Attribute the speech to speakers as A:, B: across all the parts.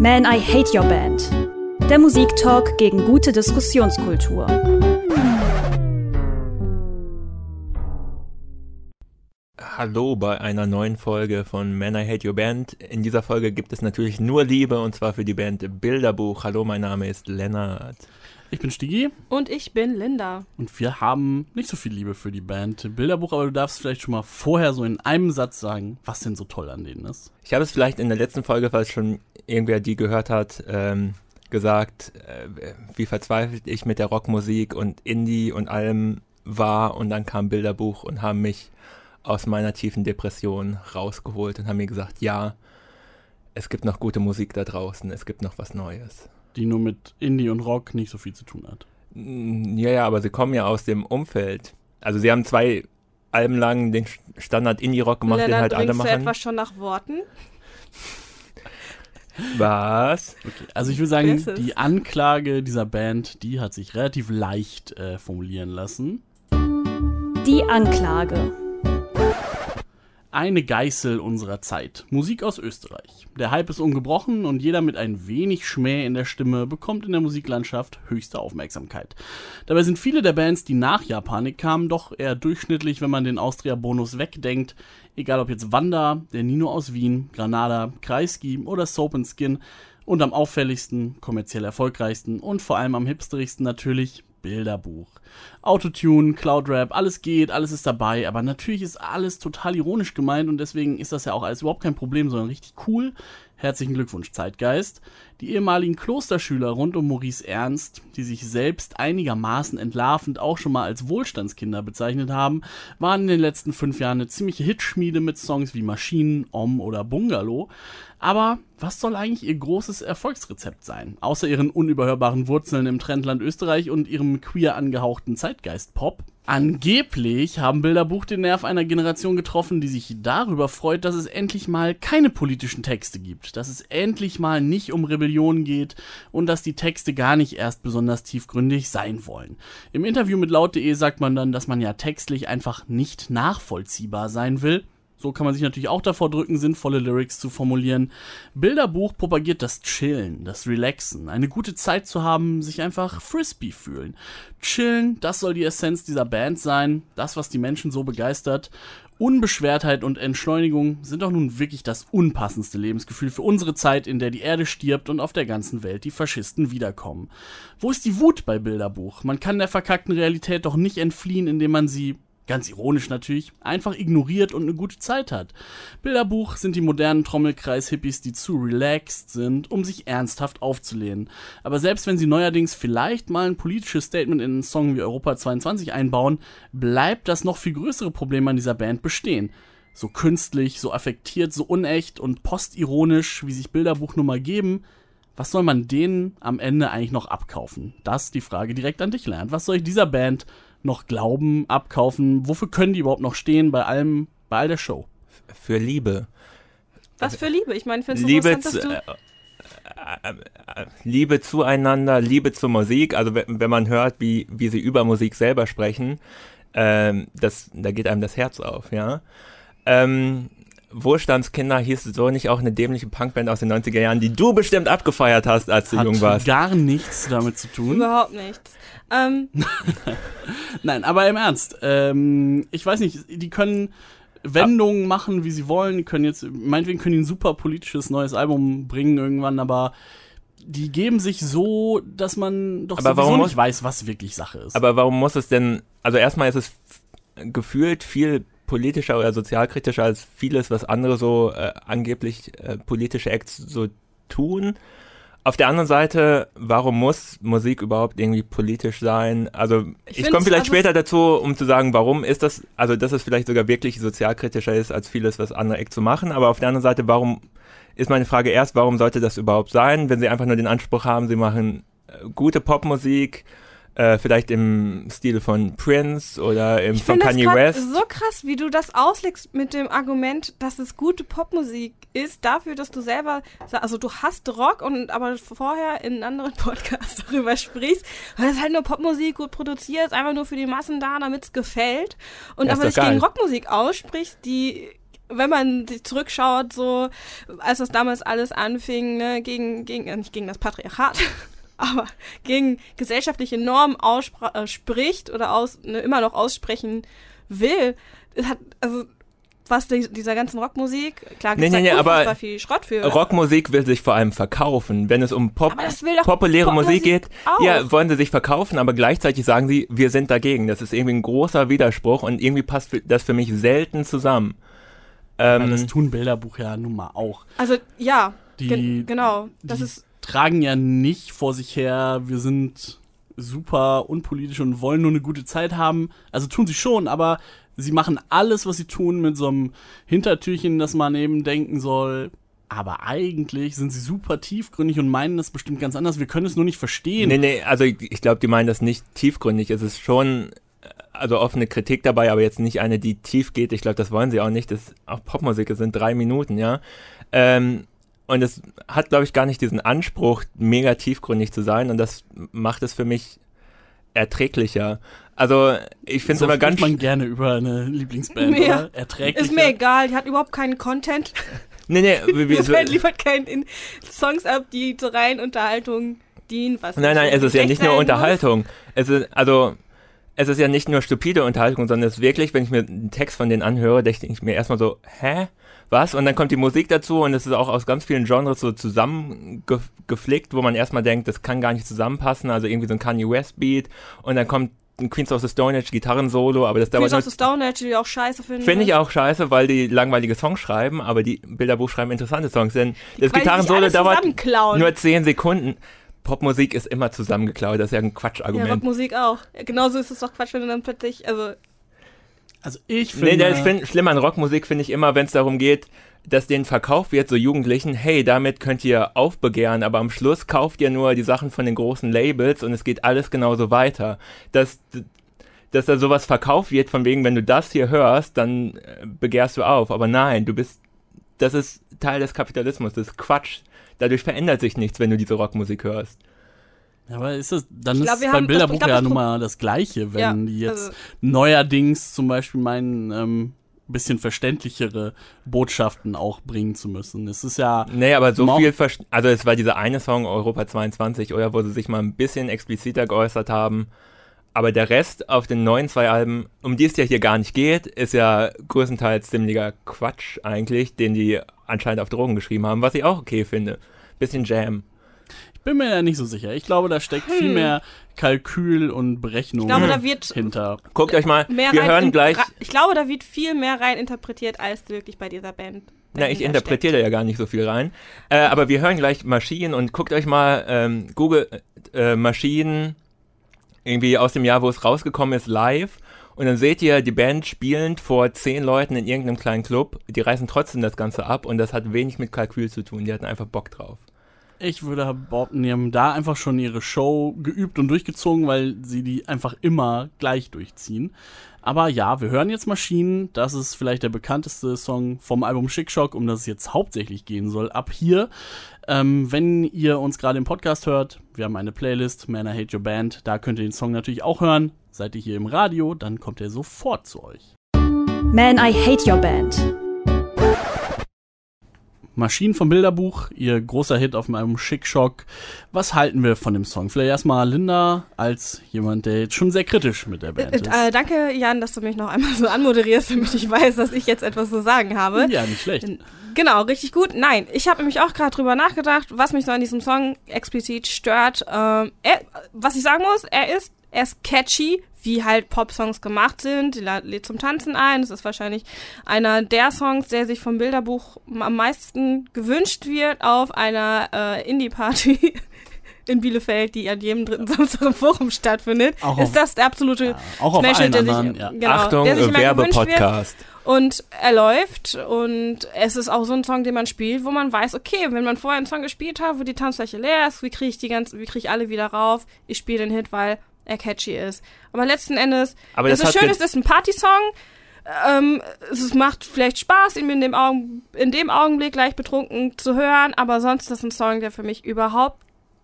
A: Man, I Hate Your Band. Der Musiktalk gegen gute Diskussionskultur.
B: Hallo bei einer neuen Folge von Man, I Hate Your Band. In dieser Folge gibt es natürlich nur Liebe und zwar für die Band Bilderbuch. Hallo, mein Name ist Lennart.
C: Ich bin Stigi.
D: Und ich bin Linda.
C: Und wir haben nicht so viel Liebe für die Band Bilderbuch, aber du darfst vielleicht schon mal vorher so in einem Satz sagen, was denn so toll an denen ist.
B: Ich habe es vielleicht in der letzten Folge, falls schon irgendwer die gehört hat, ähm, gesagt, äh, wie verzweifelt ich mit der Rockmusik und Indie und allem war. Und dann kam Bilderbuch und haben mich aus meiner tiefen Depression rausgeholt und haben mir gesagt, ja, es gibt noch gute Musik da draußen, es gibt noch was Neues
C: die nur mit Indie und Rock nicht so viel zu tun hat.
B: Ja, ja, aber sie kommen ja aus dem Umfeld. Also sie haben zwei Alben lang den Standard Indie-Rock gemacht,
D: Lennart,
B: den halt alle machen.
D: du etwa schon nach Worten?
B: Was?
C: Okay, also ich würde sagen, die Anklage dieser Band, die hat sich relativ leicht äh, formulieren lassen.
A: Die Anklage
C: eine Geißel unserer Zeit. Musik aus Österreich. Der Hype ist ungebrochen und jeder mit ein wenig Schmäh in der Stimme bekommt in der Musiklandschaft höchste Aufmerksamkeit. Dabei sind viele der Bands, die nach Japanik kamen, doch eher durchschnittlich, wenn man den Austria-Bonus wegdenkt. Egal ob jetzt Wanda, der Nino aus Wien, Granada, Kreisky oder Soap Skin und am auffälligsten, kommerziell erfolgreichsten und vor allem am hipsterigsten natürlich Bilderbuch. Autotune, Cloudrap, alles geht, alles ist dabei, aber natürlich ist alles total ironisch gemeint und deswegen ist das ja auch alles überhaupt kein Problem, sondern richtig cool. Herzlichen Glückwunsch, Zeitgeist. Die ehemaligen Klosterschüler rund um Maurice Ernst, die sich selbst einigermaßen entlarvend auch schon mal als Wohlstandskinder bezeichnet haben, waren in den letzten fünf Jahren eine ziemliche Hitschmiede mit Songs wie Maschinen, Om oder Bungalow. Aber was soll eigentlich ihr großes Erfolgsrezept sein? Außer ihren unüberhörbaren Wurzeln im Trendland Österreich und ihrem queer angehauchten Zeitgeist-Pop? Angeblich haben Bilderbuch den Nerv einer Generation getroffen, die sich darüber freut, dass es endlich mal keine politischen Texte gibt, dass es endlich mal nicht um Rebellion geht und dass die Texte gar nicht erst besonders tiefgründig sein wollen. Im Interview mit laut.de sagt man dann, dass man ja textlich einfach nicht nachvollziehbar sein will so kann man sich natürlich auch davor drücken, sinnvolle Lyrics zu formulieren. Bilderbuch propagiert das Chillen, das Relaxen, eine gute Zeit zu haben, sich einfach frisbee fühlen. Chillen, das soll die Essenz dieser Band sein, das, was die Menschen so begeistert. Unbeschwertheit und Entschleunigung sind doch nun wirklich das unpassendste Lebensgefühl für unsere Zeit, in der die Erde stirbt und auf der ganzen Welt die Faschisten wiederkommen. Wo ist die Wut bei Bilderbuch? Man kann der verkackten Realität doch nicht entfliehen, indem man sie ganz ironisch natürlich, einfach ignoriert und eine gute Zeit hat. Bilderbuch sind die modernen Trommelkreis-Hippies, die zu relaxed sind, um sich ernsthaft aufzulehnen. Aber selbst wenn sie neuerdings vielleicht mal ein politisches Statement in einen Song wie Europa 22 einbauen, bleibt das noch viel größere Problem an dieser Band bestehen. So künstlich, so affektiert, so unecht und postironisch, wie sich Bilderbuch nun mal geben, was soll man denen am Ende eigentlich noch abkaufen? Das ist die Frage direkt an dich, Lernt. Was soll ich dieser Band noch glauben, abkaufen? Wofür können die überhaupt noch stehen bei allem, bei all der Show?
B: Für Liebe.
D: Was für Liebe? Ich meine,
B: findest du Liebe äh, äh, äh, Liebe zueinander, Liebe zur Musik. Also wenn man hört, wie, wie sie über Musik selber sprechen, ähm, das, da geht einem das Herz auf, ja. Ähm, Wohlstandskinder hieß so nicht auch eine dämliche Punkband aus den 90er Jahren, die du bestimmt abgefeiert hast, als du
C: Hat
B: jung warst.
C: gar nichts damit zu tun.
D: Überhaupt nichts. Ähm.
C: Nein, aber im Ernst. Ähm, ich weiß nicht, die können Wendungen machen, wie sie wollen, können jetzt, meinetwegen können die ein super politisches neues Album bringen irgendwann, aber die geben sich so, dass man doch aber sowieso nicht weiß, was wirklich Sache ist.
B: Aber warum muss es denn, also erstmal ist es gefühlt viel politischer oder sozialkritischer als vieles, was andere so äh, angeblich äh, politische Acts so tun. Auf der anderen Seite, warum muss Musik überhaupt irgendwie politisch sein? Also ich, ich komme vielleicht also später dazu, um zu sagen, warum ist das, also dass es vielleicht sogar wirklich sozialkritischer ist, als vieles, was andere Acts so machen. Aber auf der anderen Seite, warum ist meine Frage erst, warum sollte das überhaupt sein, wenn sie einfach nur den Anspruch haben, sie machen äh, gute Popmusik äh, vielleicht im Stil von Prince oder im,
D: ich
B: von Kanye das
D: West. so krass, wie du das auslegst mit dem Argument, dass es gute Popmusik ist, dafür, dass du selber, also du hast Rock und aber vorher in anderen Podcasts darüber sprichst, weil es halt nur Popmusik gut produziert, ist einfach nur für die Massen da, damit es gefällt. Und ja, aber dich gegen Rockmusik aussprichst, die wenn man sich zurückschaut, so als das damals alles anfing, ne, gegen, gegen, äh, nicht gegen das Patriarchat, aber gegen gesellschaftliche Normen äh, spricht oder aus, ne, immer noch aussprechen will, hat, also was die, dieser ganzen Rockmusik, klar
B: nee, nee, nee, aber
D: viel Schrott für.
B: Rockmusik will sich vor allem verkaufen. Wenn es um Pop, populäre Musik geht, auch. ja, wollen sie sich verkaufen, aber gleichzeitig sagen sie, wir sind dagegen. Das ist irgendwie ein großer Widerspruch und irgendwie passt das für mich selten zusammen.
C: Ähm, das tun Bilderbuch ja nun mal auch.
D: Also ja, die, genau. Das
C: die
D: ist
C: tragen ja nicht vor sich her, wir sind super unpolitisch und wollen nur eine gute Zeit haben. Also tun sie schon, aber sie machen alles, was sie tun, mit so einem Hintertürchen, dass man eben denken soll. Aber eigentlich sind sie super tiefgründig und meinen das bestimmt ganz anders. Wir können es nur nicht verstehen.
B: Nee, nee, also ich, ich glaube, die meinen das nicht tiefgründig. Es ist schon, also offene Kritik dabei, aber jetzt nicht eine, die tief geht. Ich glaube, das wollen sie auch nicht. Das auch Popmusik, es sind drei Minuten, ja. Ähm, und es hat, glaube ich, gar nicht diesen Anspruch, mega tiefgründig zu sein. Und das macht es für mich erträglicher. Also ich finde es so immer ganz.
C: man gerne über eine Lieblingsband, ja. oder? Erträglicher.
D: Ist mir egal, die hat überhaupt keinen Content.
B: Nee, nee,
D: wir, wir, Band liefert keinen Songs ab, die zur reinen Unterhaltung dienen. Was
B: nein, nein, es ist ja nicht nur Unterhaltung. Es ist, also, es ist ja nicht nur stupide Unterhaltung, sondern es ist wirklich, wenn ich mir einen Text von denen anhöre, denke ich mir erstmal so, hä? Was? Und dann kommt die Musik dazu und es ist auch aus ganz vielen Genres so zusammengeflickt, wo man erstmal denkt, das kann gar nicht zusammenpassen. Also irgendwie so ein Kanye West Beat und dann kommt ein Queens of the Stone Age Gitarrensolo, aber das
D: dauert. Queens of the Stone Age, die auch scheiße finden.
B: Finde ich auch scheiße, weil die langweilige Songs schreiben, aber die Bilderbuch schreiben interessante Songs. Denn das Gitarrensolo dauert nur 10 Sekunden. Popmusik ist immer zusammengeklaut, das ist ja ein Quatschargument. Ja,
D: Rockmusik auch. Genauso ist es doch Quatsch, wenn du dann plötzlich, also.
C: Also ich finde.
B: Nee, das find, schlimm an Rockmusik finde ich immer, wenn es darum geht, dass denen verkauft wird, so Jugendlichen, hey, damit könnt ihr aufbegehren, aber am Schluss kauft ihr nur die Sachen von den großen Labels und es geht alles genauso weiter. Dass, dass da sowas verkauft wird, von wegen, wenn du das hier hörst, dann äh, begehrst du auf. Aber nein, du bist, das ist Teil des Kapitalismus, das ist Quatsch. Dadurch verändert sich nichts, wenn du diese Rockmusik hörst.
C: Ja, aber ist das, dann glaub, ist beim Bilderbuch das, glaub, ja nun mal das Gleiche, wenn ja, die jetzt also neuerdings zum Beispiel meinen, ähm, bisschen verständlichere Botschaften auch bringen zu müssen. Es ist ja.
B: Nee, aber so viel, also es war dieser eine Song Europa 22, oder wo sie sich mal ein bisschen expliziter geäußert haben. Aber der Rest auf den neuen zwei Alben, um die es ja hier gar nicht geht, ist ja größtenteils ziemlicher Quatsch eigentlich, den die anscheinend auf Drogen geschrieben haben, was ich auch okay finde. Bisschen Jam.
C: Ich bin mir ja nicht so sicher. Ich glaube, da steckt hm. viel mehr Kalkül und Berechnung
D: ich glaube, da wird
C: hinter.
B: Guckt euch mal, wir hören gleich.
D: Ich glaube, da wird viel mehr rein interpretiert, als wirklich bei dieser Band.
B: Na, ich interpretiere da ja gar nicht so viel rein. Äh, aber wir hören gleich Maschinen und guckt euch mal ähm, Google äh, Maschinen irgendwie aus dem Jahr, wo es rausgekommen ist, live. Und dann seht ihr die Band spielend vor zehn Leuten in irgendeinem kleinen Club. Die reißen trotzdem das Ganze ab und das hat wenig mit Kalkül zu tun. Die hatten einfach Bock drauf.
C: Ich würde behaupten, die haben da einfach schon ihre Show geübt und durchgezogen, weil sie die einfach immer gleich durchziehen. Aber ja, wir hören jetzt Maschinen. Das ist vielleicht der bekannteste Song vom Album Schick Shock, um das es jetzt hauptsächlich gehen soll. Ab hier. Ähm, wenn ihr uns gerade im Podcast hört, wir haben eine Playlist, Man I Hate Your Band. Da könnt ihr den Song natürlich auch hören. Seid ihr hier im Radio, dann kommt er sofort zu euch.
A: Man I Hate Your Band.
C: Maschinen vom Bilderbuch, ihr großer Hit auf meinem Schickschock. Was halten wir von dem Song? Vielleicht erstmal Linda als jemand, der jetzt schon sehr kritisch mit der Band
D: ist. Äh, danke, Jan, dass du mich noch einmal so anmoderierst, damit ich weiß, dass ich jetzt etwas zu sagen habe.
C: Ja, nicht schlecht.
D: Genau, richtig gut. Nein, ich habe nämlich auch gerade drüber nachgedacht, was mich so an diesem Song explizit stört. Ähm, er, was ich sagen muss, er ist, er ist catchy, wie halt Pop-Songs gemacht sind. Die lädt zum Tanzen ein. Das ist wahrscheinlich einer der Songs, der sich vom Bilderbuch am meisten gewünscht wird auf einer äh, Indie-Party. in Bielefeld, die an jedem dritten Samstag im Forum stattfindet,
C: auch
D: ist das der absolute ja,
C: auch Smash, der anderen, sich, ja.
B: genau, Achtung, Werbepodcast.
D: Und er läuft und es ist auch so ein Song, den man spielt, wo man weiß, okay, wenn man vorher einen Song gespielt hat, wo die Tanzfläche leer ist, wie kriege ich die ganze, wie kriege ich alle wieder rauf? Ich spiele den Hit, weil er catchy ist. Aber letzten Endes,
B: aber das,
D: das ist schön, es ist ein Partysong. Ähm, es macht vielleicht Spaß, ihn in dem, Augen, in dem Augenblick gleich betrunken zu hören, aber sonst ist das ein Song, der für mich überhaupt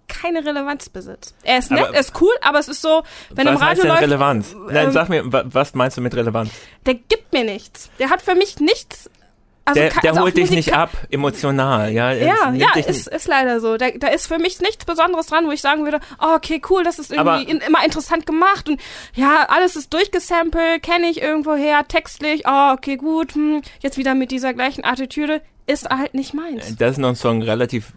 D: keine Relevanz besitzt. Er ist nett, aber, er ist cool, aber es ist so, wenn im Radio läuft.
B: Relevanz? Nein, ähm, sag mir, was meinst du mit Relevanz?
D: Der gibt mir nichts. Der hat für mich nichts Also,
B: der, der
D: also
B: holt dich
D: Musik
B: nicht ab, emotional. Ja,
D: Ja,
B: nimmt
D: ja, ist, ist leider so. Da, da ist für mich nichts Besonderes dran, wo ich sagen würde, oh, okay, cool, das ist irgendwie in, immer interessant gemacht und ja, alles ist durchgesampelt, kenne ich irgendwoher, textlich, oh, okay, gut, hm, jetzt wieder mit dieser gleichen Attitüde, ist halt nicht meins.
B: Das ist noch ein Song relativ,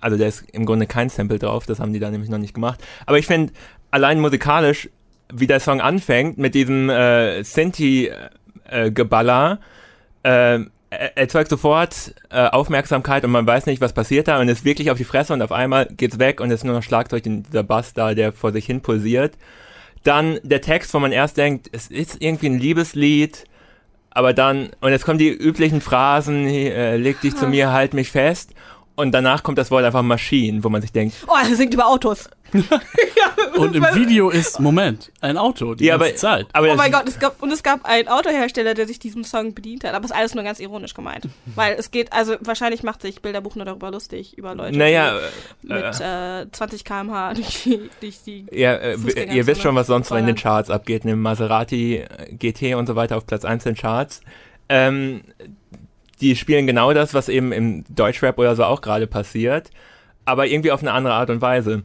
B: also da ist im Grunde kein Sample drauf, das haben die da nämlich noch nicht gemacht. Aber ich finde, allein musikalisch, wie der Song anfängt, mit diesem äh, Sinti-Geballer, äh, er- erzeugt sofort äh, Aufmerksamkeit und man weiß nicht, was passiert da und ist wirklich auf die Fresse und auf einmal geht's weg und es ist nur noch Schlagzeug in dieser Bass da, der vor sich hin pulsiert. Dann der Text, wo man erst denkt, es ist irgendwie ein Liebeslied, aber dann, und jetzt kommen die üblichen Phrasen, äh, leg dich zu mir, halt mich fest. Und danach kommt das Wort einfach Maschinen, wo man sich denkt,
D: Oh, er singt über Autos.
C: Und im Video ist, Moment, ein Auto die
B: ja,
C: ganze
B: aber,
C: Zeit.
B: aber
D: Oh mein Gott, es gab, und es gab einen Autohersteller, der sich diesem Song bedient hat. Aber es ist alles nur ganz ironisch gemeint. Weil es geht, also wahrscheinlich macht sich Bilderbuch nur darüber lustig, über Leute,
B: naja,
D: die mit äh, 20 km/h durch die, durch die
B: ja, äh, ihr wisst schon, was sonst so in den. Charts abgeht, ne? Maserati, äh, GT und so weiter auf Platz 1 in den Charts. Ähm, die spielen genau das, was eben im Deutschrap oder so auch gerade passiert, aber irgendwie auf eine andere Art und Weise.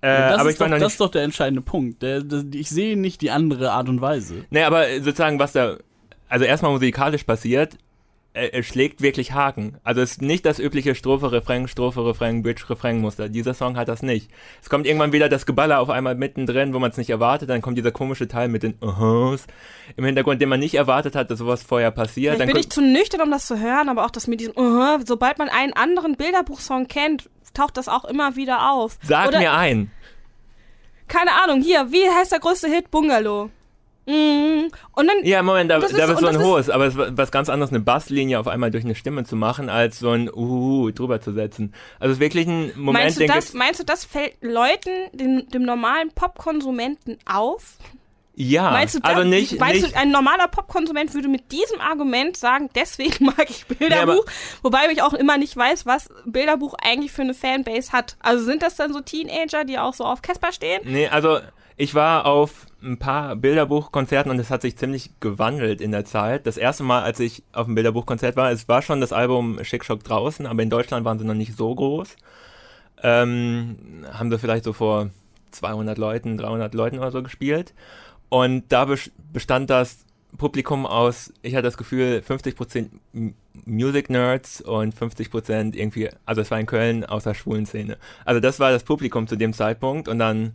B: Äh,
C: Ja, das,
B: aber
C: ist doch, das ist doch der entscheidende Punkt. Der, der, ich sehe nicht die andere Art und Weise.
B: Nee, aber sozusagen, was da, also erstmal musikalisch passiert, äh, es schlägt wirklich Haken. Also es ist nicht das übliche Strophe, Refrain, Strophe, Refrain, Bridge, Refrain Muster. Dieser Song hat das nicht. Es kommt irgendwann wieder das Geballer auf einmal mittendrin, wo man es nicht erwartet, dann kommt dieser komische Teil mit den Uhus im Hintergrund, den man nicht erwartet hat, dass sowas vorher passiert.
D: Vielleicht
B: dann
D: bin ich zu nüchtern, um das zu hören, aber auch das mit diesem, uh, sobald man einen anderen Bilderbuchsong kennt, taucht das auch immer wieder auf.
B: Sag
D: Oder,
B: mir ein.
D: keine Ahnung, hier, wie heißt der größte Hit? Bungalow. Mm. Und dann,
B: Ja, Moment, da,
D: Das
B: da ist so ein hohes, aber es ist was ganz anderes, eine Basslinie auf einmal durch eine Stimme zu machen, als so ein Uhu drüber zu setzen. Also es ist wirklich ein Moment,
D: meinst, du
B: den
D: das, meinst du, das fällt Leuten, dem, dem normalen Popkonsumenten auf?
B: Ja,
D: meinst du,
B: also nicht,
D: meinst
B: nicht
D: du, ein normaler Popkonsument würde mit diesem Argument sagen, deswegen mag ich Bilderbuch,
B: aber-
D: wobei ich auch immer nicht weiß, was Bilderbuch eigentlich für eine Fanbase hat. Also sind das dann so Teenager, die auch so auf Casper stehen?
B: Nee, also ich war auf ein paar Bilderbuchkonzerten und es hat sich ziemlich gewandelt in der Zeit. Das erste Mal, als ich auf einem Bilderbuchkonzert war, es war schon das Album Schick Schock draußen, aber in Deutschland waren sie noch nicht so groß. Ähm, haben sie vielleicht so vor 200 Leuten, 300 Leuten oder so gespielt. Und da bes- bestand das Publikum aus, ich hatte das Gefühl, 50% M- Music Nerds und 50% irgendwie, also es war in Köln aus der schwulen Szene. Also das war das Publikum zu dem Zeitpunkt und dann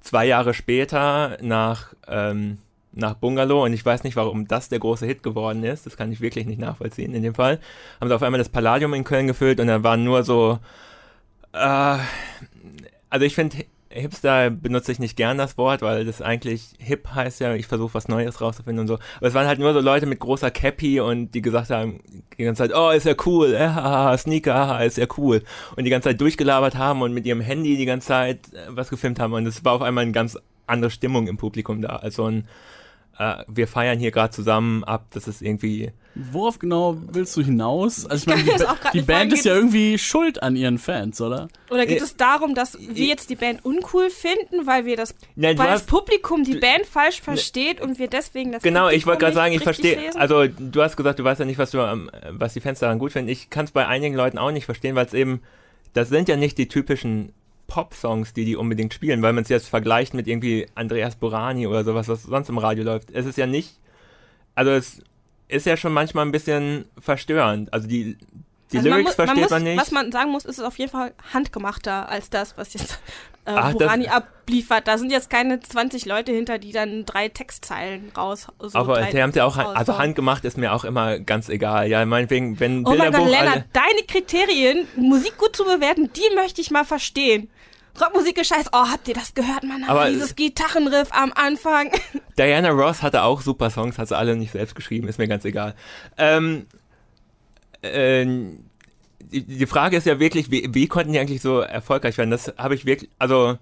B: zwei Jahre später nach, ähm, nach Bungalow und ich weiß nicht, warum das der große Hit geworden ist, das kann ich wirklich nicht nachvollziehen in dem Fall, haben sie auf einmal das Palladium in Köln gefüllt und da waren nur so, äh, also ich finde, Hipster benutze ich nicht gern das Wort, weil das eigentlich hip heißt ja, ich versuche was Neues rauszufinden und so. Aber es waren halt nur so Leute mit großer Cappy und die gesagt haben die ganze Zeit, oh, ist ja cool, äh, haha, Sneaker, haha, ist ja cool. Und die ganze Zeit durchgelabert haben und mit ihrem Handy die ganze Zeit äh, was gefilmt haben. Und es war auf einmal eine ganz andere Stimmung im Publikum da. Also ein, äh, wir feiern hier gerade zusammen ab, das ist irgendwie.
C: Worauf genau willst du hinaus? Also ich meine, die, die Band ist ja irgendwie schuld an ihren Fans, oder?
D: Oder geht
B: Äh,
D: es darum, dass wir jetzt die Band uncool finden, weil wir das,
B: Nein,
D: weil das
B: hast-
D: Publikum die
B: du-
D: Band falsch versteht und wir deswegen das
B: Genau, ich wollte
D: Publikum
B: gerade sagen, ich verstehe, also du hast gesagt, du weißt ja nicht, was du, am- was die Fans daran gut finden. Ich kann es bei einigen Leuten auch nicht verstehen, weil es eben, das sind ja nicht die typischen Pop-Songs, die die unbedingt spielen, weil man es jetzt vergleicht mit irgendwie Andreas Borani oder sowas, was sonst im Radio läuft. Es ist ja nicht, also es ist ja schon manchmal ein bisschen verstörend. Also die, die
D: Also
B: Lyrics
D: mu-
B: versteht
D: muss,
B: man nicht.
D: Was man sagen muss, ist es auf jeden Fall handgemachter als das, was jetzt äh,
B: Ach,
D: Burani abliefert. Da sind jetzt keine 20 Leute hinter, die dann drei Textzeilen raus. So
B: aber
D: drei
B: die haben ja auch,
D: raushauen.
B: also handgemacht ist mir auch immer ganz egal. Ja, meinetwegen, wenn
D: Oh mein Gott,
B: Bilderbuch
D: Lennart, deine Kriterien, Musik gut zu bewerten, die möchte ich mal verstehen. Rockmusik ist scheiße. Oh, habt ihr das gehört, Mann?
B: Aber-
D: Dieses Gitarrenriff am Anfang.
B: Diana Ross hatte auch super Songs, hat sie alle nicht selbst geschrieben, ist mir ganz egal. Ähm, die, die Frage ist ja wirklich, wie, wie konnten die eigentlich so erfolgreich werden? Das habe ich wirklich, also.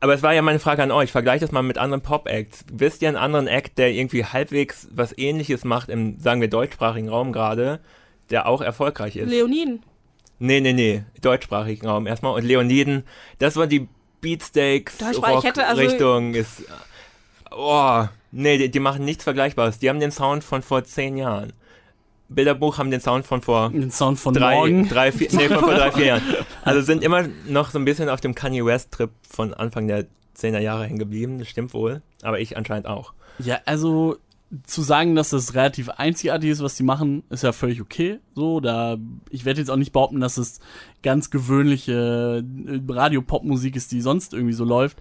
B: Aber es war ja meine Frage an euch. Vergleicht das mal mit anderen Pop-Acts. Wisst ihr einen anderen Act, der irgendwie halbwegs was ähnliches macht im, sagen wir, deutschsprachigen Raum gerade, der auch erfolgreich ist?
D: Leoniden.
B: Nee, nee, nee. Deutschsprachigen Raum erstmal. Und Leoniden, das war die Beatsteaks
D: Deutschsprachig, ich hätte also-
B: Richtung ist. Oh, nee, die, die machen nichts Vergleichbares. Die haben den Sound von vor zehn Jahren. Bilderbuch haben den Sound von vor
C: Den Sound von
B: drei,
C: morgen.
B: drei, vier, nee, von vor drei, vier Jahren. Also sind immer noch so ein bisschen auf dem Kanye West-Trip von Anfang der 10er Jahre hängen geblieben. Das stimmt wohl. Aber ich anscheinend auch.
C: Ja, also zu sagen, dass das relativ einzigartig ist, was die machen, ist ja völlig okay. So, da ich werde jetzt auch nicht behaupten, dass es ganz gewöhnliche äh, Radio-Pop-Musik ist, die sonst irgendwie so läuft.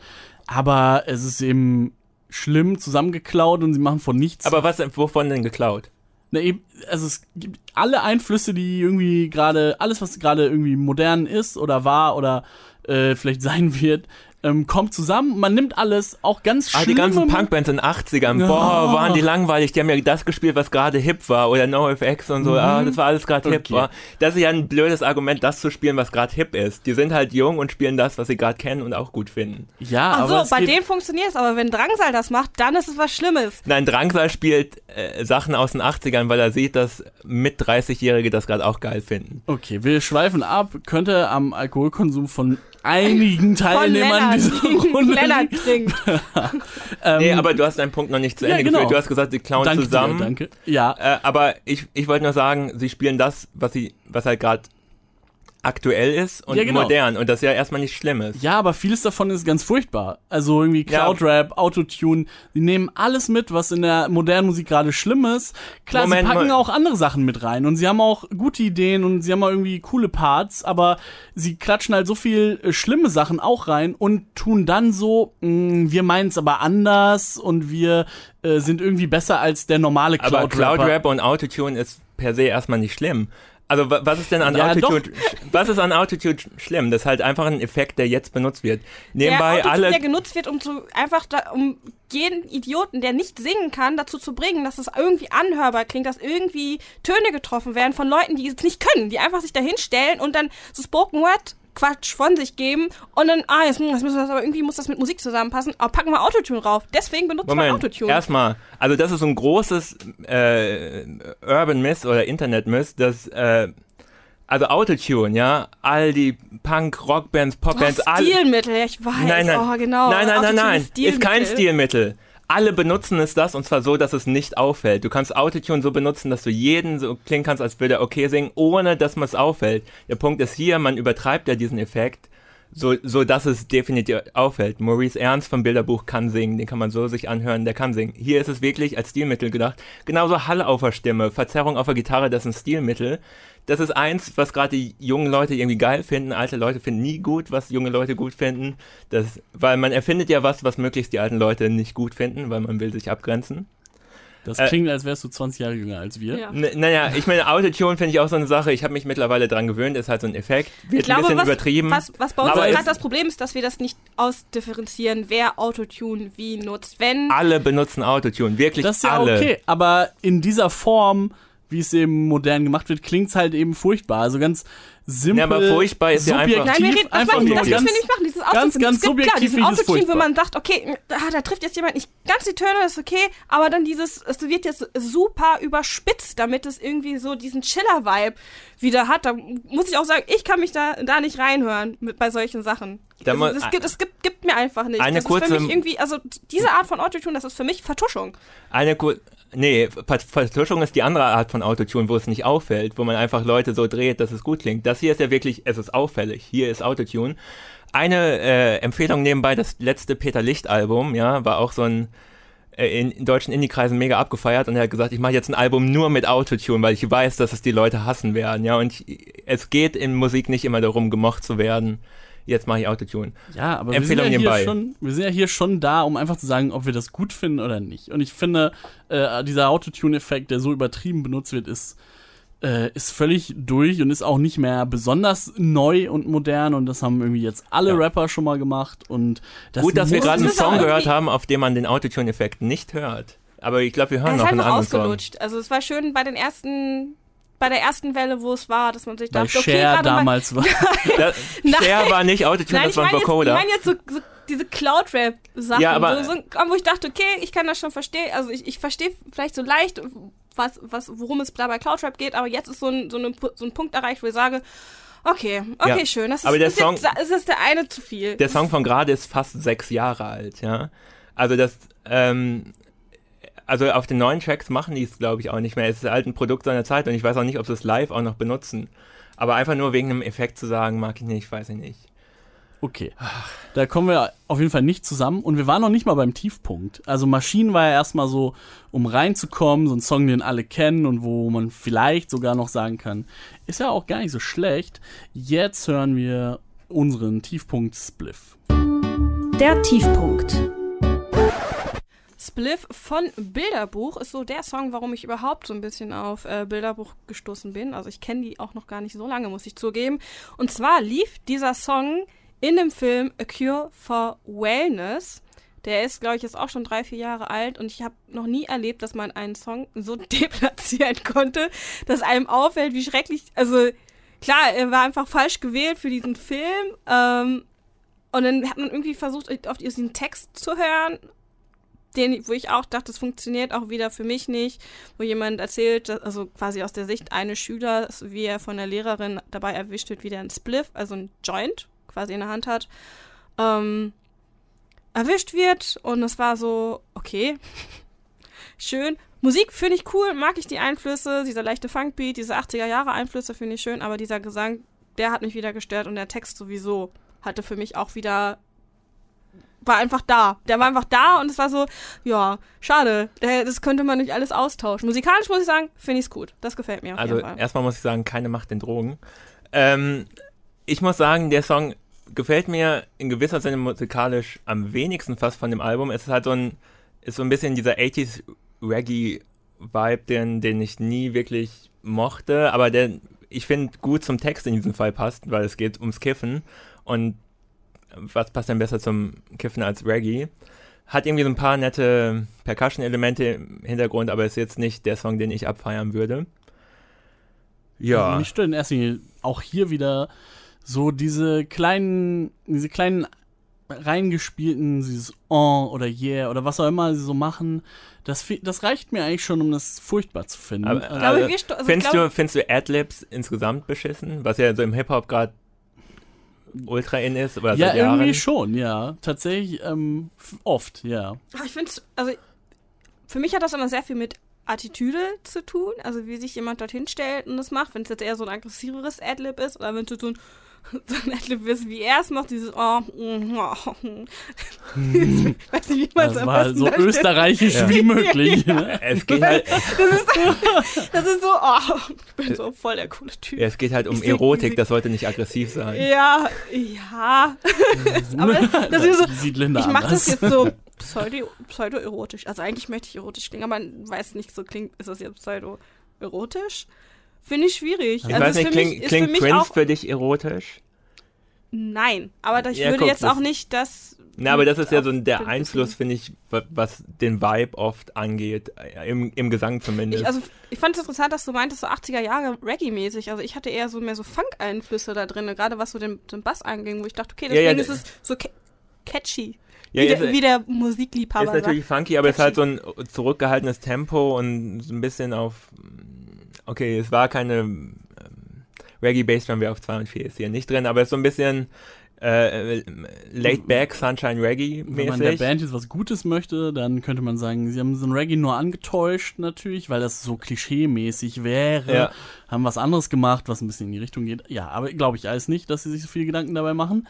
C: Aber es ist eben schlimm zusammengeklaut und sie machen von nichts.
B: Aber was, wovon denn geklaut?
C: Na eben, also es gibt alle Einflüsse, die irgendwie gerade, alles, was gerade irgendwie modern ist oder war oder äh, vielleicht sein wird, ähm, kommt zusammen. Man nimmt alles, auch ganz
B: Ah, die ganzen Punkbands in den 80ern, boah, waren die langweilig. Die haben ja das gespielt, was gerade hip war. Oder NoFX und so, ah, das war alles gerade hip.
C: Okay.
B: War. Das ist ja ein blödes Argument, das zu spielen, was gerade hip ist. Die sind halt jung und spielen das, was sie gerade kennen und auch gut finden.
C: Ja,
D: Ach
C: aber
D: so,
C: es
D: bei denen funktioniert es, aber wenn Drangsal das macht, dann ist es was Schlimmes.
B: Nein, Drangsal spielt äh, Sachen aus den 80ern, weil er sieht, dass mit 30-Jährige das gerade auch geil finden.
C: Okay, wir schweifen ab. Könnte am Alkoholkonsum von einigen Teilnehmern dieser Runde
D: Lennart trinkt.
C: Ähm,
B: Nee, aber du hast deinen Punkt noch nicht zu
C: ja,
B: Ende
C: genau.
B: geführt. Du hast gesagt, sie klauen
C: danke
B: zusammen.
C: Dir, danke. Ja,
B: Äh, aber ich, ich wollte nur sagen, sie spielen das, was sie, was halt gerade aktuell ist und
C: Ja, genau.
B: modern und das ja erstmal nicht schlimm ist.
C: Ja, aber vieles davon ist ganz furchtbar. Also irgendwie
B: Ja.
C: Cloud-Rap, Autotune, die nehmen alles mit, was in der modernen Musik gerade schlimm ist. Klar,
B: Moment
C: sie packen auch andere Sachen mit rein und sie haben auch gute Ideen und sie haben auch irgendwie coole Parts, aber sie klatschen halt so viel äh, schlimme Sachen auch rein und tun dann so, mh, wir meinen es aber anders und wir äh, sind irgendwie besser als der normale
B: Aber
C: Cloud-Rapper.
B: Cloud-Rap und Autotune ist per se erstmal nicht schlimm. Also wa- was ist denn an
C: Ja,
B: Autotune, was ist an Autotune schlimm? Das ist halt einfach ein Effekt, der jetzt benutzt wird. Nebenbei
D: der
B: alle,
D: der genutzt wird, um zu, einfach da, um jeden Idioten, der nicht singen kann, dazu zu bringen, dass es irgendwie anhörbar klingt, dass irgendwie Töne getroffen werden von Leuten, die es nicht können, die einfach sich da hinstellen und dann so Spoken Word Quatsch von sich geben und dann, ah, jetzt, jetzt müssen wir das aber irgendwie muss das mit Musik zusammenpassen, aber packen wir Autotune rauf. Deswegen benutzt man
B: Moment,
D: Autotune.
B: erstmal, also das ist so ein großes äh, Urban Myth oder Internet Myth, dass äh, also Autotune, ja, all die Punk, Rockbands, Popbands,
D: oh,
B: all,
D: Stilmittel, ich weiß.
B: Nein, nein.
D: Oh, genau.
B: Nein, nein, nein,
D: Autotune
B: nein.
D: ist
B: Ist kein
D: Stilmittel.
B: Alle benutzen es das und zwar so, dass es nicht auffällt. Du kannst Autotune so benutzen, dass du jeden so klingen kannst, als würde er okay singen, ohne dass man es auffällt. Der Punkt ist hier, man übertreibt ja diesen Effekt, so, so dass es definitiv auffällt. Maurice Ernst vom Bilderbuch kann singen, den kann man so sich anhören, der kann singen. Hier ist es wirklich als Stilmittel gedacht. Genauso Hall auf der Stimme, Verzerrung auf der Gitarre, das ist ein Stilmittel. Das ist eins, was gerade die jungen Leute irgendwie geil finden. Alte Leute finden nie gut, was junge Leute gut finden. Das, weil man erfindet ja was, was möglichst die alten Leute nicht gut finden, weil man will sich abgrenzen.
C: Das
B: Äh,
C: klingt, als wärst du 20 Jahre jünger als wir.
D: Ja.
B: Naja, ich meine, Autotune finde ich auch so eine Sache. Ich habe mich mittlerweile dran gewöhnt, ist halt so ein Effekt. Wird
D: Ich glaube,
B: ein bisschen
D: was,
B: übertrieben.
D: Was, was bei uns gerade das Problem ist, dass wir das nicht ausdifferenzieren, wer Autotune wie nutzt. Wenn
B: alle benutzen Autotune, wirklich
C: Das ist ja
B: alle.
C: okay, aber in dieser Form, wie es eben modern gemacht wird, klingt es halt eben furchtbar. Also ganz simpel.
B: Ja, aber furchtbar ist ja einfach-
C: subjektiv,
D: Nein, wir reden, das,
C: einfach nur
D: das
C: ganz,
D: müssen wir nicht machen, dieses
C: ganz,
D: Autotune.
C: ganz
D: es gibt, klar,
C: subjektiv
D: diesen
C: ich das
D: Autotune, wo man sagt, okay, ah, da trifft jetzt jemand nicht ganz die Töne, das ist okay, aber dann dieses, es wird jetzt super überspitzt, damit es irgendwie so diesen Chiller-Vibe wieder hat. Da muss ich auch sagen, ich kann mich da, da nicht reinhören mit, bei solchen Sachen.
B: Da
D: Also, das gibt, es gibt, gibt mir einfach nicht.
B: Eine
D: das ist
B: kurze-
D: für mich irgendwie, also diese Art von Autotune, das ist für mich Vertuschung.
B: Eine kur Nee, Ver- Vertuschung ist die andere Art von Autotune, wo es nicht auffällt, wo man einfach Leute so dreht, dass es gut klingt. Das hier ist ja wirklich, es ist auffällig. Hier ist Autotune. Eine äh, Empfehlung nebenbei, das letzte Peter Licht Album, ja, war auch so ein äh, in, in deutschen Indie-Kreisen mega abgefeiert und er hat gesagt, ich mache jetzt ein Album nur mit Autotune, weil ich weiß, dass es die Leute hassen werden, ja, und ich, es geht in Musik nicht immer darum, gemocht zu werden. Jetzt mache ich Autotune.
C: Ja, aber
B: Empfehlung
C: wir, sind ja hier schon, wir sind ja hier schon da, um einfach zu sagen, ob wir das gut finden oder nicht. Und ich finde, äh, dieser Autotune-Effekt, der so übertrieben benutzt wird, ist, äh, ist völlig durch und ist auch nicht mehr besonders neu und modern. Und das haben irgendwie jetzt alle
B: Ja.
C: Rapper schon mal gemacht. Und das
B: Gut, dass wir gerade einen
D: ist
B: Song gehört haben, auf dem man den Autotune-Effekt nicht hört. Aber ich glaube, wir hören
D: ist
B: noch einen
D: einfach
B: anderen Song.
D: ausgelutscht. Also es war schön bei den ersten, bei der ersten Welle, wo es war, dass man sich dachte, okay,
C: Cher
D: gerade mal,
C: damals war.
B: Das. Cher war nicht Autotune,
D: Nein,
B: das war
D: meine jetzt, ich
B: Vocoder.
D: mein jetzt so, so diese Cloud-Rap-Sachen,
B: Ja, aber-
D: so, so, wo ich dachte, okay, ich kann das schon verstehen, also ich, ich verstehe vielleicht so leicht, was, was, worum es da bei Cloud-Rap geht, aber jetzt ist so ein, so, eine, so ein Punkt erreicht, wo ich sage, okay, okay,
B: Ja,
D: schön, das ist,
B: aber der
D: ist,
B: Song-
D: jetzt, ist jetzt der eine zu viel.
B: Der Song von gerade ist fast sechs Jahre alt, ja. Also das, ähm, also auf den neuen Tracks machen die es, glaube ich, auch nicht mehr. Es ist halt ein Produkt seiner Zeit und ich weiß auch nicht, ob sie es live auch noch benutzen. Aber einfach nur wegen einem Effekt zu sagen, mag ich nicht, weiß ich nicht.
C: Okay. Da kommen wir auf jeden Fall nicht zusammen und wir waren noch nicht mal beim Tiefpunkt. Also Maschinen war ja erstmal so, um reinzukommen, so ein Song, den alle kennen und wo man vielleicht sogar noch sagen kann, ist ja auch gar nicht so schlecht. Jetzt hören wir unseren Tiefpunkt Spliff.
A: Der Tiefpunkt.
D: Spliff von Bilderbuch ist so der Song, warum ich überhaupt so ein bisschen auf äh, Bilderbuch gestoßen bin. Also ich kenne die auch noch gar nicht so lange, muss ich zugeben. Und zwar lief dieser Song in dem Film A Cure for Wellness. Der ist, glaube ich, jetzt auch schon drei, vier Jahre alt und ich habe noch nie erlebt, dass man einen Song so deplatzieren konnte, dass einem auffällt, wie schrecklich. Also klar, er war einfach falsch gewählt für diesen Film. Ähm, und dann hat man irgendwie versucht, auf diesen Text zu hören, den, wo ich auch dachte, das funktioniert auch wieder für mich nicht, wo jemand erzählt, also quasi aus der Sicht eines Schülers, wie er von der Lehrerin dabei erwischt wird, wie der ein Spliff, also ein Joint quasi in der Hand hat, ähm, erwischt wird. Und es war so, okay, schön. Musik finde ich cool, mag ich die Einflüsse, dieser leichte Funkbeat, diese 80er Jahre Einflüsse finde ich schön, aber dieser Gesang, der hat mich wieder gestört und der Text sowieso hatte für mich auch wieder war einfach da. Der war einfach da und es war so, ja, schade. Das könnte man nicht alles austauschen. Musikalisch muss ich sagen, finde ich es gut. Das gefällt mir.
B: also erstmal muss ich sagen, keine Macht den Drogen. Ähm, ich muss sagen, der Song gefällt mir in gewisser Sinne musikalisch am wenigsten fast von dem Album. Es ist halt so ein, ist so ein bisschen dieser 80s Reggae-Vibe, den, den ich nie wirklich mochte, aber der, ich finde, gut zum Text in diesem Fall passt, weil es geht ums Kiffen. Und was passt denn besser zum Kiffen als Reggae? Hat irgendwie so ein paar nette Percussion-Elemente im Hintergrund, aber ist jetzt nicht der Song, den ich abfeiern würde.
C: Ja. Also mich stört in erster Linie auch hier wieder so diese kleinen, diese kleinen reingespielten, dieses Oh oder Yeah oder was auch immer sie so machen, das, das reicht mir eigentlich schon, um das furchtbar zu finden. Aber,
B: also, also, also, findest, du, findest du Adlibs insgesamt beschissen, was ja so im Hip-Hop gerade ultra in ist? Oder
C: ja, irgendwie Jahren? schon, ja. Tatsächlich ähm, oft, ja.
D: ich finde also für mich hat das immer sehr viel mit Attitüde zu tun, also wie sich jemand dorthin stellt und das macht, wenn es jetzt eher so ein aggressiveres Adlib ist oder wenn es so ein so ein Adlib ist, wie er es macht, dieses oh, mm, oh,
C: ich weiß nicht, wie man es Das war so österreichisch ja. wie möglich. Ja. Ne?
B: Es geht halt
D: das, ist, das ist so, oh, ich bin so voll der coole Typ.
B: Ja, es geht halt um Erotik, das sollte nicht aggressiv sein.
D: Ja, ja. Aber das ist so, ich mache das jetzt so pseudo, pseudo-erotisch. Also eigentlich möchte ich erotisch klingen, aber man weiß nicht, so klingt, ist das jetzt pseudo-erotisch? Finde ich schwierig.
B: Ich also weiß nicht, kling, klingt Prince auch, für dich erotisch?
D: Nein, aber ich ja, würde guck, jetzt auch nicht das.
B: Na, aber das ist ja so der Einfluss, finde ich, was den Vibe oft angeht, äh, im, im Gesang zumindest.
D: Ich, also, ich fand es interessant, dass du meintest, so 80er Jahre Reggae-mäßig. Also, ich hatte eher so mehr so Funk-Einflüsse da drin, gerade was so den, den Bass anging, wo ich dachte, okay, deswegen ja, ja, ist es so catchy. Ja, wie, der, wie der Musikliebhaber.
B: Ist natürlich sagt. funky, aber es ist halt so ein zurückgehaltenes Tempo und so ein bisschen auf okay, es war keine ähm, Reggae Bassdrum wie auf 2 und 4 ist hier nicht drin, aber es ist so ein bisschen äh, laid back Sunshine Reggae mäßig. Wenn
C: man der Band jetzt was Gutes möchte, dann könnte man sagen, sie haben so ein Reggae nur angetäuscht natürlich, weil das so klischee-mäßig wäre. Ja. Haben was anderes gemacht, was ein bisschen in die Richtung geht. Ja, aber glaube ich alles nicht, dass sie sich so viel Gedanken dabei machen.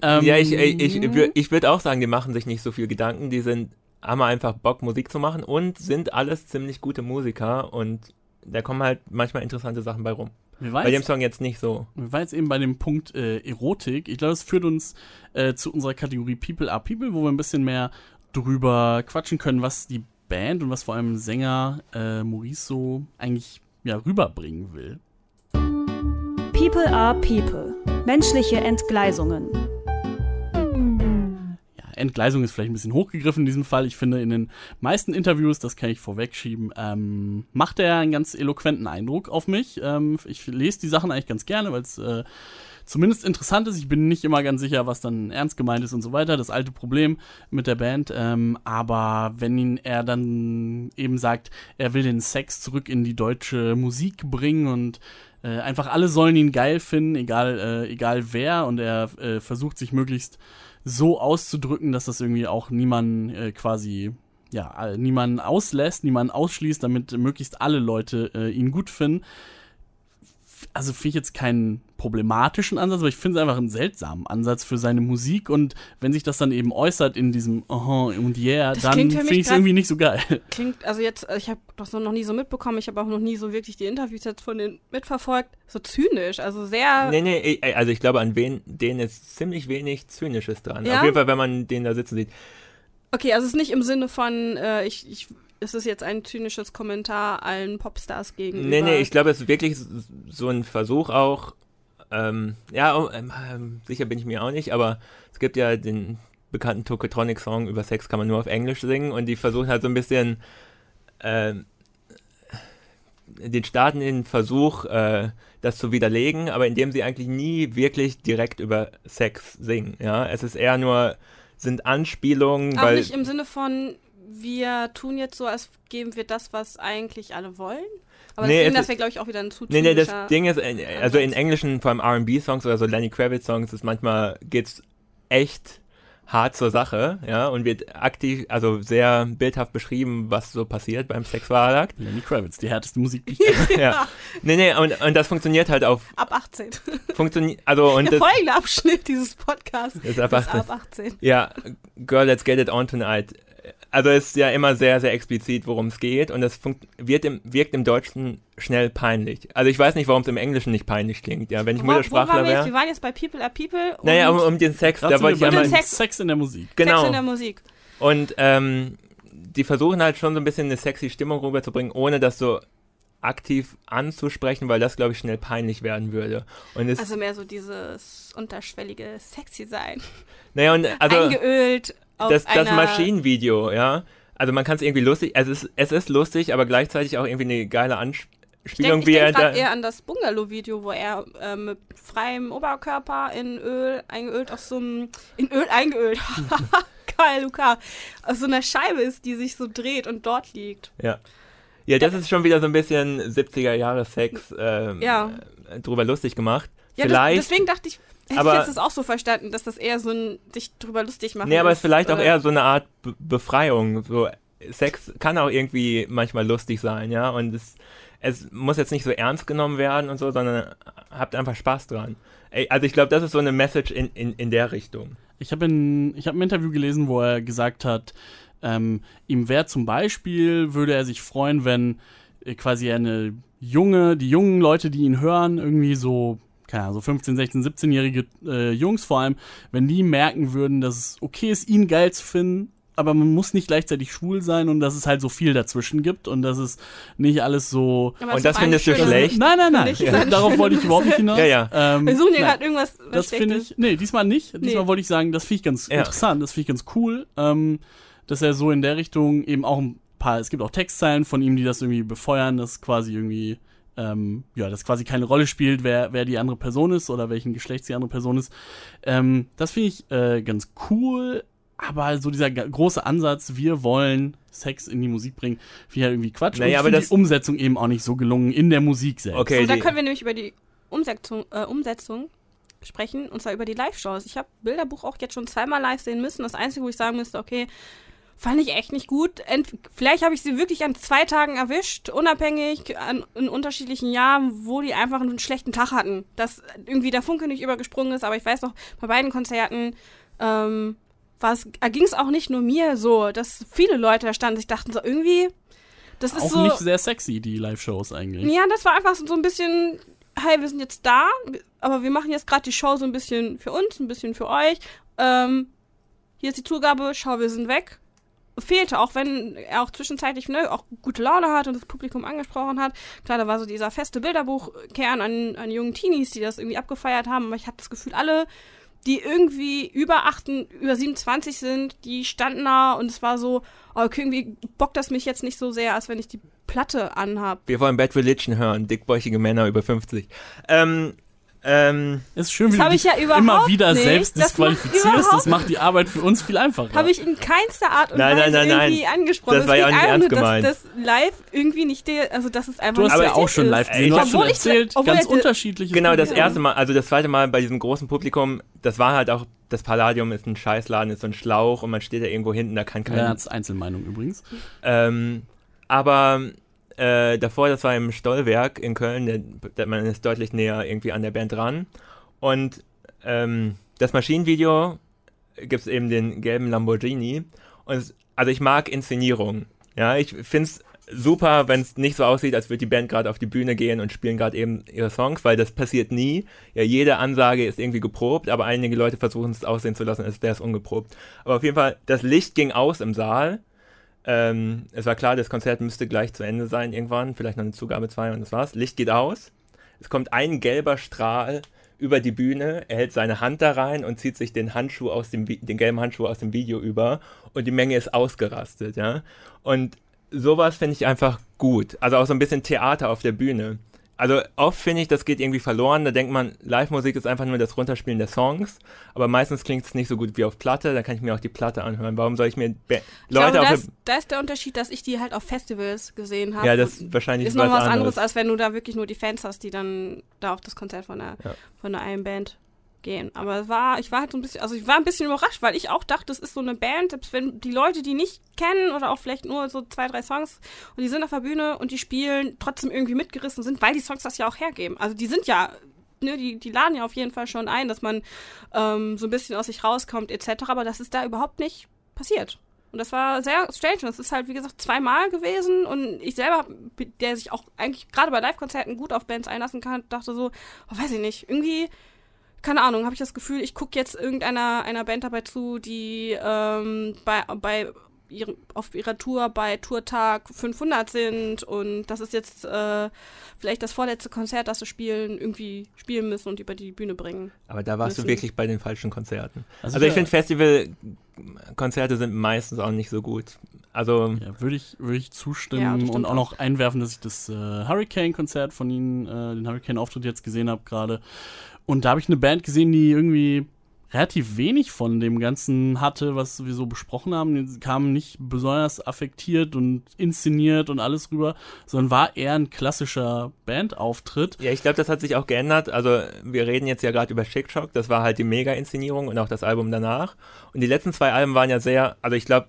B: Ähm, ja, ich, ich, ich, ich würde auch sagen, die machen sich nicht so viel Gedanken. Die sind haben einfach Bock, Musik zu machen und sind alles ziemlich gute Musiker und da kommen halt manchmal interessante Sachen bei rum. bei dem Song jetzt nicht so.
C: Wir waren jetzt eben bei dem Punkt äh, Erotik. Ich glaube, das führt uns äh, zu unserer Kategorie People are People, wo wir ein bisschen mehr drüber quatschen können, was die Band und was vor allem Sänger äh, Maurice so eigentlich ja, rüberbringen will.
A: People are People. Menschliche Entgleisungen.
C: Entgleisung ist vielleicht ein bisschen hochgegriffen in diesem Fall. Ich finde, in den meisten Interviews, das kann ich vorwegschieben, ähm, macht er einen ganz eloquenten Eindruck auf mich. Ähm, ich lese die Sachen eigentlich ganz gerne, weil es äh, zumindest interessant ist. Ich bin nicht immer ganz sicher, was dann ernst gemeint ist und so weiter. Das alte Problem mit der Band. Ähm, aber wenn ihn er dann eben sagt, er will den Sex zurück in die deutsche Musik bringen und äh, einfach alle sollen ihn geil finden, egal, äh, egal wer, und er äh, versucht sich möglichst so auszudrücken, dass das irgendwie auch niemanden äh, quasi ja, niemanden auslässt, niemanden ausschließt, damit möglichst alle Leute äh, ihn gut finden. Also finde ich jetzt keinen problematischen Ansatz, aber ich finde es einfach einen seltsamen Ansatz für seine Musik und wenn sich das dann eben äußert in diesem Aha und Yeah,
D: Das
C: dann finde ich es irgendwie nicht so geil.
D: Klingt, also jetzt, ich habe das noch nie so mitbekommen, ich habe auch noch nie so wirklich die Interviews jetzt von denen mitverfolgt. So zynisch, also sehr.
B: Nee, nee, also ich glaube, an wen, denen ist ziemlich wenig Zynisches dran.
D: Ja?
B: Auf jeden Fall, wenn man den da sitzen sieht.
D: Okay, also es ist nicht im Sinne von, äh, ich, ich, es ist jetzt ein zynisches Kommentar allen Popstars gegenüber.
B: Nee, nee, ich glaube, es ist wirklich so ein Versuch auch, ähm, ja, oh, ähm, ähm, sicher bin ich mir auch nicht, aber es gibt ja den bekannten Tokotronic-Song über Sex kann man nur auf Englisch singen und die versuchen halt so ein bisschen, ähm, den starten den Versuch, äh, das zu widerlegen, aber indem sie eigentlich nie wirklich direkt über Sex singen, ja, es ist eher nur, sind Anspielungen,
D: Auch
B: weil...
D: nicht im Sinne von, wir tun jetzt so, als geben wir das, was eigentlich alle wollen. Aber
B: Nee,
D: das
B: ist-
D: wäre, glaube ich, auch wieder ein zu
B: Nee, nee, das Ding ist, äh, also in englischen, vor allem R&B-Songs oder so Lenny Kravitz-Songs, ist manchmal, geht's echt hart zur Sache, ja, und wird aktiv, also sehr bildhaft beschrieben, was so passiert beim Sexualakt.
C: Lenny Kravitz, die härteste Musik, die ich kenne.
B: ja. Nee, nee, und, und das funktioniert halt auf,
D: Ab 18.
B: funktioniert, also, und
D: Der
B: das,
D: folgende Abschnitt dieses Podcasts
B: Ist ab
D: ist
B: 18.
D: ab 18.
B: ja, Girl, let's get it on tonight. Also es ist ja immer sehr, sehr explizit, worum es geht und das wird im, wirkt im Deutschen schnell peinlich. Also ich weiß nicht, warum es im Englischen nicht peinlich klingt, ja, wenn ich Muttersprachler
D: wir jetzt? Wir
B: wäre.
D: waren jetzt bei People are People und
B: Naja, um, um den Sex, da wollte ich
C: wir
B: ja
C: bei
B: mal...
D: dem
C: Sex.
D: Sex-
C: Sex in der Musik.
D: Sex
B: Genau.
D: in der Musik.
B: Und ähm, die versuchen halt schon so ein bisschen eine sexy Stimmung rüberzubringen, ohne das so aktiv anzusprechen, weil das, glaube ich, schnell peinlich werden würde. Und es,
D: Also mehr so dieses unterschwellige Sexy sein.
B: naja, und also
D: Eingeölt
B: das, das. Maschinenvideo, ja, also man kann es irgendwie lustig, also es ist, es ist lustig, aber gleichzeitig auch irgendwie eine geile
D: Ich
B: Anspielung,
D: denke
B: wie er
D: denk eher an das Bungalow-Video, wo er äh, mit freiem Oberkörper in Öl eingeölt auf so einem... In Öl eingeölt. Geil, Luca. Auf so einer Scheibe ist, die sich so dreht und dort liegt.
B: Ja. Ja, das ist schon wieder so ein bisschen 70er Jahre Sex ähm,
D: Ja.
B: äh, drüber lustig gemacht.
D: Ja, das,
B: vielleicht,
D: deswegen dachte ich, hätte
B: aber-
D: ich jetzt das auch so verstanden, dass das eher so ein sich drüber lustig machen
B: nee, aber es
D: ist,
B: vielleicht auch
D: oder?
B: eher so eine Art Be Befreiung. So, Sex kann auch irgendwie manchmal lustig sein, ja, und es, es muss jetzt nicht so ernst genommen werden und so, sondern habt einfach Spaß dran. Ey, also ich glaube, das ist so eine Message in, in, in der Richtung.
C: Ich habe ich hab ein Interview gelesen, wo er gesagt hat, ähm, ihm wäre zum Beispiel, würde er sich freuen, wenn äh, quasi eine junge, die jungen Leute, die ihn hören, irgendwie so, keine Ahnung, so 15, 16, 17-jährige äh, Jungs vor allem, wenn die merken würden, dass es okay ist, ihn geil zu finden, aber man muss nicht gleichzeitig schwul sein und dass es halt so viel dazwischen gibt und dass es nicht alles so.
D: Aber
B: Und das findest du schlecht?
C: Nein, nein, nein.
D: Ein
C: Darauf wollte ich überhaupt nicht hinaus.
B: Ja, ja.
C: Ähm,
D: Wir suchen hier
C: nein.
D: gerade irgendwas was
C: Das finde ich, nee, diesmal nicht. Diesmal
D: Nee.
C: wollte ich sagen, das finde ich ganz
B: Ja.
C: interessant, das finde ich ganz cool, ähm, dass er so in der Richtung eben auch ein paar, es gibt auch Textzeilen von ihm, die das irgendwie befeuern, dass quasi irgendwie, ähm, ja, dass quasi keine Rolle spielt, wer, wer die andere Person ist oder welchen Geschlechts die andere Person ist. Ähm, das finde ich äh, ganz cool, aber so dieser große Ansatz, wir wollen Sex in die Musik bringen, finde ich halt irgendwie Quatsch.
B: Naja,
C: Und ich
B: aber das-
C: die Umsetzung eben auch nicht so gelungen in der Musik selbst.
B: Okay,
D: Und da können wir nämlich über die Umsetzung, äh, Umsetzung sprechen, und zwar über die Live-Shows. Ich habe Bilderbuch auch jetzt schon zweimal live sehen müssen. Das Einzige, wo ich sagen müsste, okay, fand ich echt nicht gut. Ent vielleicht habe ich sie wirklich an zwei Tagen erwischt, unabhängig an, in unterschiedlichen Jahren, wo die einfach einen schlechten Tag hatten. Dass irgendwie der Funke nicht übergesprungen ist, aber ich weiß noch, bei beiden Konzerten ähm, ging es auch nicht nur mir so, dass viele Leute da standen, sich dachten so, irgendwie, das ist
C: auch
D: so.
C: nicht sehr sexy, die Live-Shows eigentlich.
D: Ja, das war einfach so ein bisschen, hey, wir sind jetzt da, aber wir machen jetzt gerade die Show so ein bisschen für uns, ein bisschen für euch. Ähm, hier ist die Zugabe, schau, wir sind weg. Fehlte, auch wenn er auch zwischenzeitlich ne, auch gute Laune hat und das Publikum angesprochen hat. Klar, da war so dieser feste Bilderbuchkern an, an jungen Teenies, die das irgendwie abgefeiert haben, aber ich hatte das Gefühl, alle, die irgendwie über 8, über 27 sind, die standen da und es war so, oh, okay, irgendwie bockt das mich jetzt nicht so sehr, als wenn ich die Platte anhab.
B: Wir wollen Bad Religion hören, dickbäuchige Männer über 50. Ähm, ähm,
C: Es ist schön, wie
D: Das
C: du
D: ich
C: dich
D: ja überhaupt
C: immer wieder
D: nicht.
C: selbst
D: Das macht
C: disqualifizierst.
D: überhaupt-
C: Das macht die Arbeit für uns viel einfacher.
D: Habe ich in keinster Art und
B: Nein,
D: Weise
B: nein, nein,
D: irgendwie
B: nein.
D: angesprochen.
B: Das war ja auch nicht ernst
D: nur,
B: gemeint.
D: dass das live irgendwie nicht der, also das ist einfach
C: du hast ja auch schon live gesehen.
B: Ich
C: Du hast schon
D: ich-
C: erzählt,
D: obwohl
C: ganz
D: ich-
C: unterschiedliche
B: genau, das erste Mal, also das zweite Mal bei diesem großen Publikum, das war halt auch das Palladium ist ein Scheißladen, ist so ein Schlauch und man steht da irgendwo hinten, da kann kein.
C: Ja, das ist Einzelmeinung übrigens.
B: Ähm, aber äh, davor, das war im Stollwerk in Köln, der, man ist deutlich näher irgendwie an der Band dran. Und ähm, das Maschinenvideo gibt es eben den gelben Lamborghini. Und es, also ich mag Inszenierung. Ja, ich finde es super, wenn es nicht so aussieht, als würde die Band gerade auf die Bühne gehen und spielen gerade eben ihre Songs, weil das passiert nie. Ja, jede Ansage ist irgendwie geprobt, aber einige Leute versuchen es aussehen zu lassen, als wäre es ungeprobt. Aber auf jeden Fall, das Licht ging aus im Saal. Ähm, es war klar, das Konzert müsste gleich zu Ende sein irgendwann, vielleicht noch eine Zugabe zwei und das war's. Licht geht aus. Es kommt ein gelber Strahl über die Bühne, er hält seine Hand da rein und zieht sich den Handschuh aus dem, den gelben Handschuh aus dem Video über und die Menge ist ausgerastet, ja. Und sowas finde ich einfach gut. Also auch so ein bisschen Theater auf der Bühne. Also oft finde ich, das geht irgendwie verloren. Da denkt man, Live-Musik ist einfach nur das Runterspielen der Songs. Aber meistens klingt es nicht so gut wie auf Platte. Da kann ich mir auch die Platte anhören. Warum soll ich mir Be
D: ich Leute glaube, das, da ist der Unterschied, dass ich die halt auf Festivals gesehen habe.
B: Ja, das ist wahrscheinlich
D: ist noch was anderes. anderes, als wenn du da wirklich nur die Fans hast, die dann da auf das Konzert von der, ja. von der einen Band gehen. Aber war, ich war halt so ein bisschen, also ich war ein bisschen überrascht, weil ich auch dachte, das ist so eine Band, selbst wenn die Leute die nicht kennen oder auch vielleicht nur so zwei, drei Songs und die sind auf der Bühne und die spielen, trotzdem irgendwie mitgerissen sind, weil die Songs das ja auch hergeben. Also die sind ja, ne, die, die laden ja auf jeden Fall schon ein, dass man ähm, so ein bisschen aus sich rauskommt etc., aber das ist da überhaupt nicht passiert. Und das war sehr strange. Und das ist halt, wie gesagt, zweimal gewesen. Und ich selber, der sich auch eigentlich gerade bei Live-Konzerten gut auf Bands einlassen kann, dachte so, oh, weiß ich nicht, irgendwie keine Ahnung, habe ich das Gefühl, ich gucke jetzt irgendeiner einer Band dabei zu, die ähm, bei, bei ihrem, auf ihrer Tour bei Tourtag 500 sind und das ist jetzt äh, vielleicht das vorletzte Konzert, das sie spielen, irgendwie spielen müssen und über die Bühne bringen.
B: Aber da warst müssen. du wirklich bei den falschen Konzerten. Also, also ich finde Festivalkonzerte sind meistens auch nicht so gut. Also
C: ja, würde ich, würd ich zustimmen ja, und auch noch einwerfen, dass ich das äh, Hurricane-Konzert von ihnen, äh, den Hurricane-Auftritt jetzt gesehen habe gerade. Und da habe ich eine Band gesehen, die irgendwie relativ wenig von dem Ganzen hatte, was wir so besprochen haben. Die kam nicht besonders affektiert und inszeniert und alles rüber, sondern war eher ein klassischer Bandauftritt.
B: Ja, ich glaube, das hat sich auch geändert. Also wir reden jetzt ja gerade über Shake Shock, das war halt die Mega-Inszenierung und auch das Album danach. Und die letzten zwei Alben waren ja sehr, also ich glaube,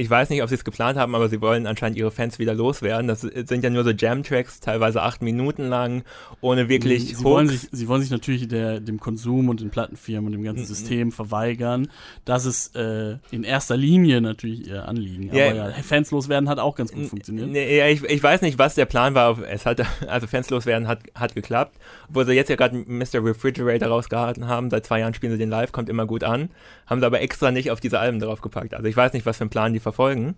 B: ich weiß nicht, ob sie es geplant haben, aber sie wollen anscheinend ihre Fans wieder loswerden. Das sind ja nur so Jam-Tracks, teilweise acht Minuten lang, ohne wirklich
C: sie, sie wollen sich, sie wollen sich natürlich der, dem Konsum und den Plattenfirmen und dem ganzen System verweigern. Das ist äh, in erster Linie natürlich ihr Anliegen. Ja, aber ja, Fans loswerden hat auch ganz gut funktioniert.
B: Ja, ich, ich weiß nicht, was der Plan war. Es hat, also Fans loswerden hat, hat geklappt. Obwohl sie jetzt ja gerade Mr. Refrigerator rausgehalten haben. Seit zwei Jahren spielen sie den live, kommt immer gut an. Haben sie aber extra nicht auf diese Alben draufgepackt. Also ich weiß nicht, was für ein Plan die die verfolgen.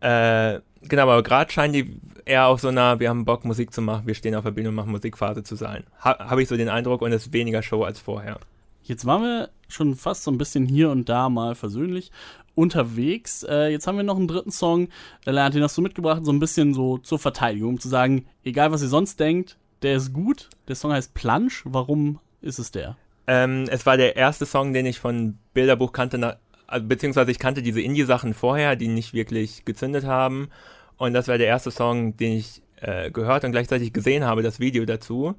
B: Äh, genau, aber gerade scheinen die eher auf so einer, wir haben Bock, Musik zu machen, wir stehen auf der Bühne und machen Musikphase zu sein. Ha, Habe ich so den Eindruck und es ist weniger Show als vorher.
C: Jetzt waren wir schon fast so ein bisschen hier und da mal versöhnlich unterwegs. Äh, jetzt haben wir noch einen dritten Song. Der Lernt den hast du mitgebracht, so ein bisschen so zur Verteidigung, um zu sagen, egal was ihr sonst denkt, der ist gut. Der Song heißt Plunge. Warum ist es der?
B: Ähm, es war der erste Song, den ich von Bilderbuch kannte, beziehungsweise ich kannte diese Indie-Sachen vorher, die nicht wirklich gezündet haben. Und das war der erste Song, den ich äh, gehört und gleichzeitig gesehen habe, das Video dazu.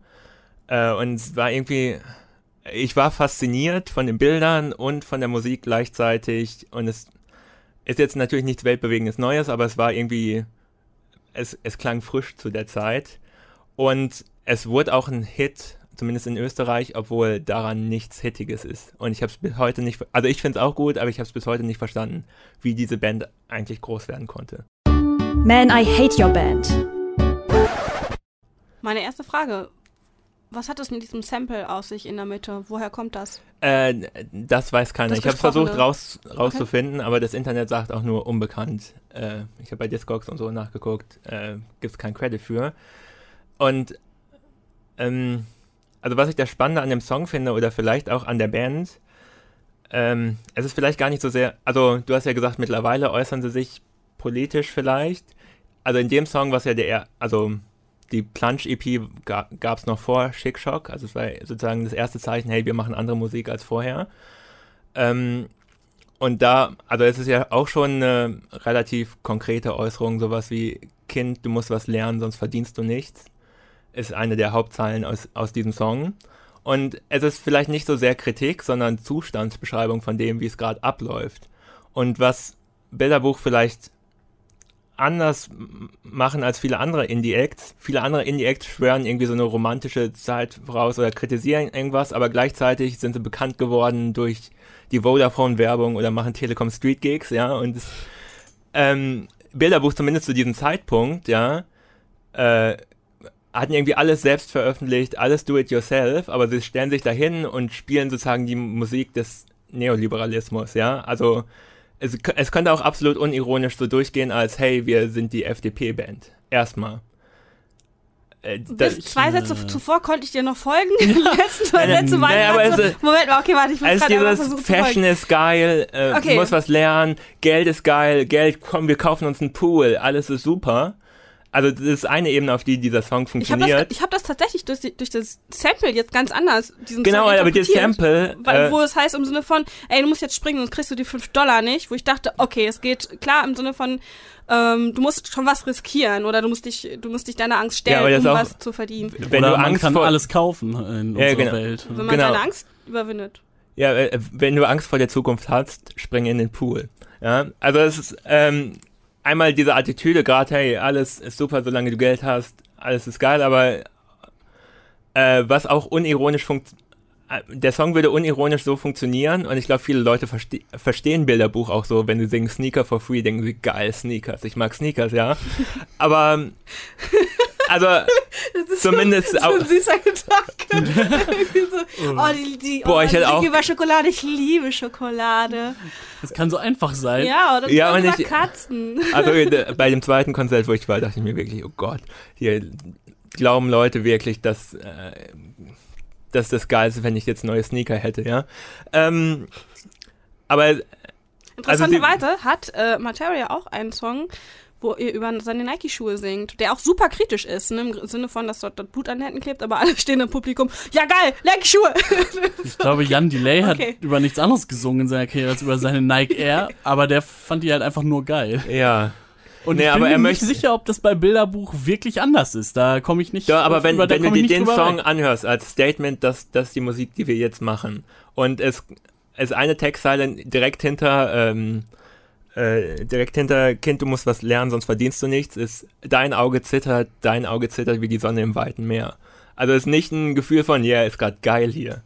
B: Äh, und es war irgendwie, ich war fasziniert von den Bildern und von der Musik gleichzeitig. Und es ist jetzt natürlich nichts weltbewegendes Neues, aber es war irgendwie, es, es klang frisch zu der Zeit. Und es wurde auch ein Hit zumindest in Österreich, obwohl daran nichts Hittiges ist. Und ich habe es bis heute nicht, also ich finde es auch gut, aber ich habe es bis heute nicht verstanden, wie diese Band eigentlich groß werden konnte.
A: Man, I hate your band.
D: Meine erste Frage. Was hat es mit diesem Sample aus sich in der Mitte? Woher kommt das?
B: Äh, das weiß keiner. Das ich habe versucht raus, rauszufinden, okay. aber das Internet sagt auch nur unbekannt. Äh, ich habe bei Discogs und so nachgeguckt, äh, gibt es keinen Credit für. Und ähm, also was ich das Spannende an dem Song finde oder vielleicht auch an der Band, ähm, es ist vielleicht gar nicht so sehr, also du hast ja gesagt, mittlerweile äußern sie sich politisch vielleicht. Also in dem Song, was ja der, also die Plunge-EP gab es noch vor Schick Shock, also es war sozusagen das erste Zeichen, hey, wir machen andere Musik als vorher. Ähm, und da, also es ist ja auch schon eine relativ konkrete Äußerung, sowas wie, Kind, du musst was lernen, sonst verdienst du nichts ist eine der Hauptzeilen aus, aus diesem Song. Und es ist vielleicht nicht so sehr Kritik, sondern Zustandsbeschreibung von dem, wie es gerade abläuft. Und was Bilderbuch vielleicht anders machen als viele andere Indie-Acts. Viele andere Indie-Acts schwören irgendwie so eine romantische Zeit voraus oder kritisieren irgendwas, aber gleichzeitig sind sie bekannt geworden durch die Vodafone-Werbung oder machen Telekom Street Gigs, ja, und ähm, Bilderbuch zumindest zu diesem Zeitpunkt, ja, äh, hatten irgendwie alles selbst veröffentlicht, alles do-it-yourself, aber sie stellen sich dahin und spielen sozusagen die Musik des Neoliberalismus, ja, also es, es könnte auch absolut unironisch so durchgehen als, hey, wir sind die FDP-Band. Erstmal.
D: Äh, Bis zwei Sätze zuvor konnte ich dir noch folgen. letzten zwei Sätze waren
B: naja, aber
D: so, Moment mal, okay, warte, ich muss
B: also gerade dieses Fashion ist geil, äh, okay. muss was lernen, Geld ist geil, Geld, komm, wir kaufen uns einen Pool, alles ist super. Also das ist eine Ebene, auf die dieser Song funktioniert.
D: Ich habe das, hab das, tatsächlich durch, durch das Sample jetzt ganz anders.
B: Diesen genau, Song aber das Sample.
D: Weil, äh, wo es heißt im Sinne von, ey, du musst jetzt springen, sonst kriegst du die 5 Dollar nicht. Wo ich dachte, okay, es geht klar im Sinne von, ähm, du musst schon was riskieren oder du musst dich, du musst dich deiner Angst stellen, ja, um was zu verdienen.
C: Wenn oder du Angst kann vor alles kaufen in ja, unserer
B: genau.
C: Welt.
D: Wenn man genau. deine Angst überwindet.
B: Ja, äh, wenn du Angst vor der Zukunft hast, spring in den Pool. Ja, also es ist, ähm, einmal diese Attitüde gerade, hey, alles ist super, solange du Geld hast, alles ist geil, aber äh, was auch unironisch funktioniert, äh, der Song würde unironisch so funktionieren und ich glaube, viele Leute verste verstehen Bilderbuch auch so, wenn sie singen Sneaker for free, denken sie, geil, Sneakers, ich mag Sneakers, ja. Aber also zumindest
D: so, so ein süßer Gedanke. so, oh, die, die,
B: Boah,
D: oh,
B: ich hätte auch
D: über Schokolade, ich liebe Schokolade.
C: Das kann so einfach sein.
D: Ja, oder
B: ja, und
D: ich, Katzen.
B: Also bei dem zweiten Konzert, wo ich war, dachte ich mir wirklich, oh Gott, hier glauben Leute wirklich, dass äh, dass das geil ist, wenn ich jetzt neue Sneaker hätte, ja. Ähm, aber
D: Interessanterweise also hat äh, Materia auch einen Song, wo er über seine Nike-Schuhe singt, der auch super kritisch ist, ne, im Sinne von, dass dort, dort Blut an den Händen klebt, aber alle stehen im Publikum, ja geil, Nike-Schuhe!
C: ich glaube, Jan Delay hat okay. über nichts anderes gesungen in seiner Karriere als über seine Nike Air, aber der fand die halt einfach nur geil.
B: Ja.
C: Und nee, ich bin mir nicht sicher, ob das bei Bilderbuch wirklich anders ist. Da komme ich nicht.
B: Ja, aber wenn, wenn du dir den Song weg. anhörst als Statement, dass das die Musik, die wir jetzt machen, und es ist eine Textzeile direkt hinter ähm, äh, direkt hinter Kind, du musst was lernen, sonst verdienst du nichts, ist dein Auge zittert, dein Auge zittert wie die Sonne im weiten Meer. Also es ist nicht ein Gefühl von, ja, yeah, ist gerade geil hier,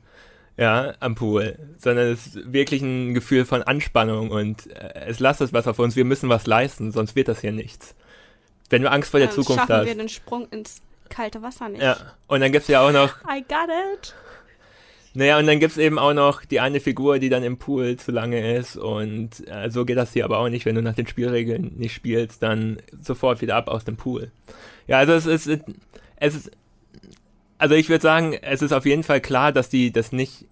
B: ja, am Pool, sondern es ist wirklich ein Gefühl von Anspannung und äh, es lasst was auf uns, wir müssen was leisten, sonst wird das hier nichts. Wenn du Angst vor der ja, Zukunft
D: schaffen
B: hast.
D: schaffen wir den Sprung ins kalte Wasser nicht.
B: Ja, und dann gibt es ja auch noch...
D: I got it.
B: Naja, und dann gibt es eben auch noch die eine Figur, die dann im Pool zu lange ist. Und äh, so geht das hier aber auch nicht. Wenn du nach den Spielregeln nicht spielst, dann sofort wieder ab aus dem Pool. Ja, also es ist, es ist, also ich würde sagen, es ist auf jeden Fall klar, dass die das nicht,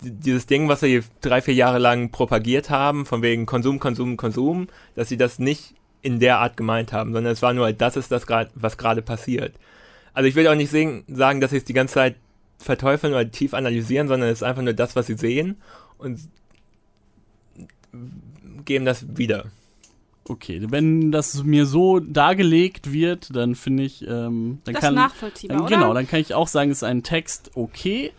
B: dieses Ding, was sie drei, vier Jahre lang propagiert haben, von wegen Konsum, Konsum, Konsum, dass sie das nicht in der Art gemeint haben, sondern es war nur, das ist das, was gerade passiert. Also ich will auch nicht sehen, sagen, dass sie es die ganze Zeit verteufeln oder tief analysieren, sondern es ist einfach nur das, was sie sehen und geben das wieder.
C: Okay, wenn das mir so dargelegt wird, dann finde ich, ähm, dann
D: das
C: kann
D: nachvollziehbar,
C: dann, genau, dann kann ich auch sagen, es ist ein Text okay.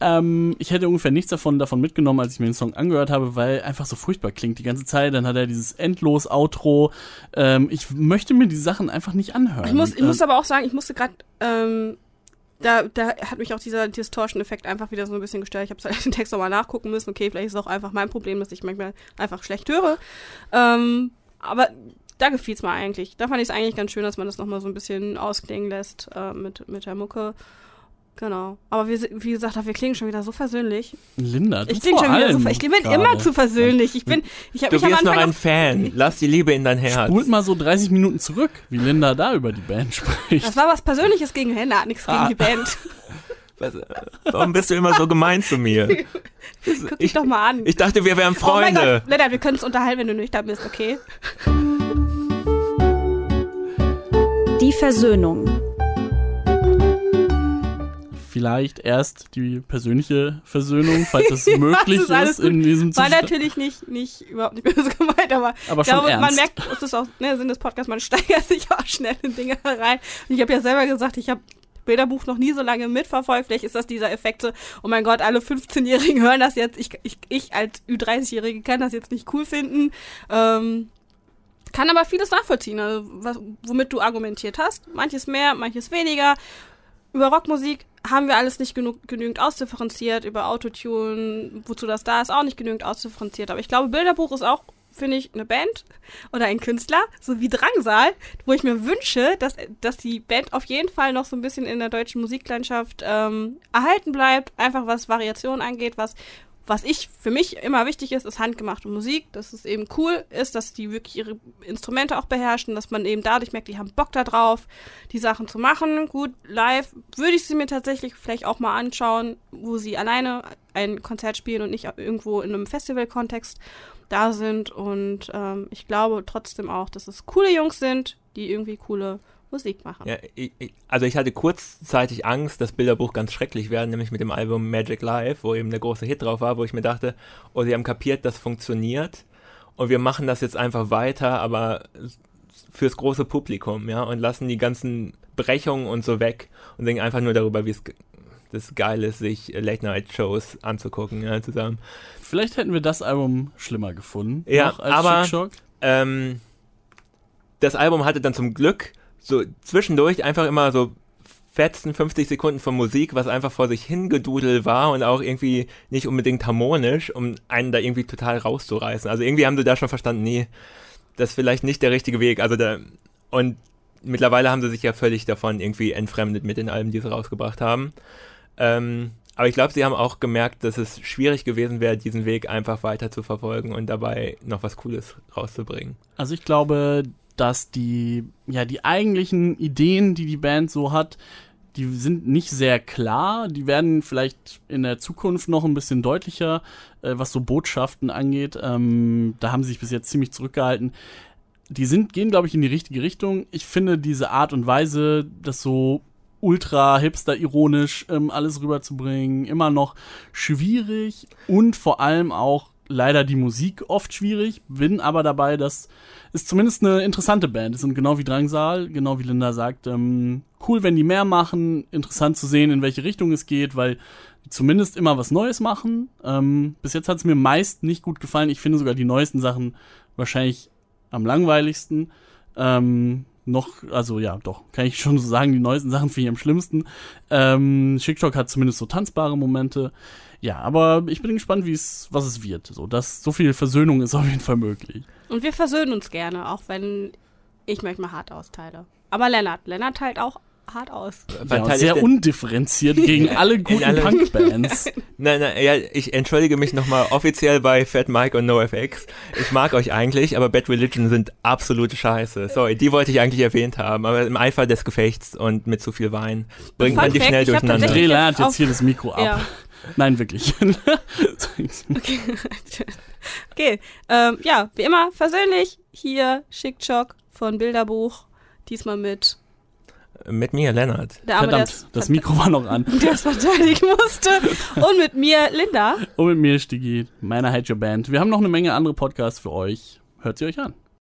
C: Ähm, ich hätte ungefähr nichts davon, davon mitgenommen, als ich mir den Song angehört habe, weil einfach so furchtbar klingt die ganze Zeit. Dann hat er dieses endlos Outro. Ähm, ich möchte mir die Sachen einfach nicht anhören.
D: Ich muss, ich muss aber auch sagen, ich musste gerade ähm, da, da hat mich auch dieser Distortion-Effekt einfach wieder so ein bisschen gestört. Ich habe halt den Text nochmal nachgucken müssen. Okay, vielleicht ist es auch einfach mein Problem, dass ich manchmal einfach schlecht höre. Ähm, aber da gefiel es mir eigentlich. Da fand ich es eigentlich ganz schön, dass man das nochmal so ein bisschen ausklingen lässt äh, mit, mit der Mucke. Genau. Aber wie, wie gesagt, wir klingen schon wieder so versöhnlich.
C: Linda, du
D: ich klinge schon wieder so Ich bin gerade. immer zu versöhnlich. Ich bin, ich hab,
B: du
D: ich
B: wirst noch ein Fan. Lass die Liebe in dein Herz.
C: Spult mal so 30 Minuten zurück, wie Linda da über die Band spricht.
D: Das war was Persönliches gegen Linda, nichts gegen ah. die Band.
B: Was, warum bist du immer so gemein zu mir?
D: Guck dich doch mal an.
B: Ich dachte, wir wären Freunde. Oh mein
D: Gott, Linda, wir können uns unterhalten, wenn du nüchtern bist, okay?
A: Die Versöhnung
C: vielleicht erst die persönliche Versöhnung, falls das möglich das ist, ist in diesem
D: Zustand. War natürlich nicht, nicht überhaupt nicht böse gemeint, aber,
C: aber
D: ich glaube,
C: ernst.
D: man merkt, es ist auch ne, Sinn des Podcasts, man steigert sich auch schnell in Dinge rein. Und ich habe ja selber gesagt, ich habe Bilderbuch noch nie so lange mitverfolgt. Vielleicht ist das dieser Effekt so, oh mein Gott, alle 15-Jährigen hören das jetzt. Ich, ich, ich als Ü30-Jährige kann das jetzt nicht cool finden. Ähm, kann aber vieles nachvollziehen, also was, womit du argumentiert hast. Manches mehr, manches weniger. Über Rockmusik haben wir alles nicht genug, genügend ausdifferenziert. Über Autotune, wozu das da ist, auch nicht genügend ausdifferenziert. Aber ich glaube, Bilderbuch ist auch finde ich, eine Band oder ein Künstler, so wie Drangsal, wo ich mir wünsche, dass, dass die Band auf jeden Fall noch so ein bisschen in der deutschen Musiklandschaft ähm, erhalten bleibt, einfach was Variation angeht, was was ich für mich immer wichtig ist, ist handgemachte Musik, dass es eben cool ist, dass die wirklich ihre Instrumente auch beherrschen, dass man eben dadurch merkt, die haben Bock da drauf, die Sachen zu machen. Gut, live würde ich sie mir tatsächlich vielleicht auch mal anschauen, wo sie alleine ein Konzert spielen und nicht irgendwo in einem Festival-Kontext da sind. Und ähm, ich glaube trotzdem auch, dass es coole Jungs sind, die irgendwie coole Musik machen.
B: Ja, ich, also ich hatte kurzzeitig Angst, dass Bilderbuch ganz schrecklich werden, nämlich mit dem Album Magic Life, wo eben der große Hit drauf war, wo ich mir dachte, oh, sie haben kapiert, das funktioniert und wir machen das jetzt einfach weiter, aber fürs große Publikum, ja, und lassen die ganzen Brechungen und so weg und denken einfach nur darüber, wie es das geil ist, sich Late-Night-Shows anzugucken, ja, zusammen.
C: Vielleicht hätten wir das Album schlimmer gefunden.
B: Ja, aber ähm, das Album hatte dann zum Glück so zwischendurch einfach immer so fetzen 50 Sekunden von Musik, was einfach vor sich hingedudel war und auch irgendwie nicht unbedingt harmonisch, um einen da irgendwie total rauszureißen. Also irgendwie haben sie da schon verstanden, nee, das ist vielleicht nicht der richtige Weg. Also da, und mittlerweile haben sie sich ja völlig davon irgendwie entfremdet mit den Alben, die sie rausgebracht haben. Ähm, aber ich glaube, sie haben auch gemerkt, dass es schwierig gewesen wäre, diesen Weg einfach weiter zu verfolgen und dabei noch was Cooles rauszubringen.
C: Also ich glaube, dass die, ja, die eigentlichen Ideen, die die Band so hat, die sind nicht sehr klar. Die werden vielleicht in der Zukunft noch ein bisschen deutlicher, äh, was so Botschaften angeht. Ähm, da haben sie sich bis jetzt ziemlich zurückgehalten. Die sind, gehen, glaube ich, in die richtige Richtung. Ich finde diese Art und Weise, das so ultra hipster ironisch ähm, alles rüberzubringen, immer noch schwierig und vor allem auch leider die Musik oft schwierig, bin aber dabei, dass es zumindest eine interessante Band ist und genau wie Drangsal, genau wie Linda sagt, ähm, cool, wenn die mehr machen, interessant zu sehen, in welche Richtung es geht, weil die zumindest immer was Neues machen. Ähm, bis jetzt hat es mir meist nicht gut gefallen. Ich finde sogar die neuesten Sachen wahrscheinlich am langweiligsten. Ähm, noch, also ja, doch, kann ich schon so sagen, die neuesten Sachen finde ich am schlimmsten. Ähm, Schickstock hat zumindest so tanzbare Momente. Ja, aber ich bin gespannt, wie es, was es wird. So, das, so viel Versöhnung ist auf jeden Fall möglich.
D: Und wir versöhnen uns gerne, auch wenn ich manchmal hart austeile. Aber Lennart, Lennart teilt auch hart aus.
C: Ja, sehr undifferenziert gegen alle guten alle Punkbands.
B: nein, nein, ja, ich entschuldige mich nochmal offiziell bei Fat Mike und NoFX. Ich mag euch eigentlich, aber Bad Religion sind absolute Scheiße. Sorry, die wollte ich eigentlich erwähnt haben, aber im Eifer des Gefechts und mit zu viel Wein bringt man die schnell durcheinander.
C: Dreh lernt jetzt hier das Mikro ab. Ja. Nein, wirklich.
D: okay, okay. Ähm, ja, wie immer, versöhnlich hier Schickchock von Bilderbuch. Diesmal mit
B: mit mir, Lennart.
C: Der Arme, Verdammt, das Mikro war noch an.
D: Der es verteidigen musste. Und mit mir, Linda.
C: Und mit mir, Stigi, meiner Hide Your Band. Wir haben noch eine Menge andere Podcasts für euch. Hört sie euch an.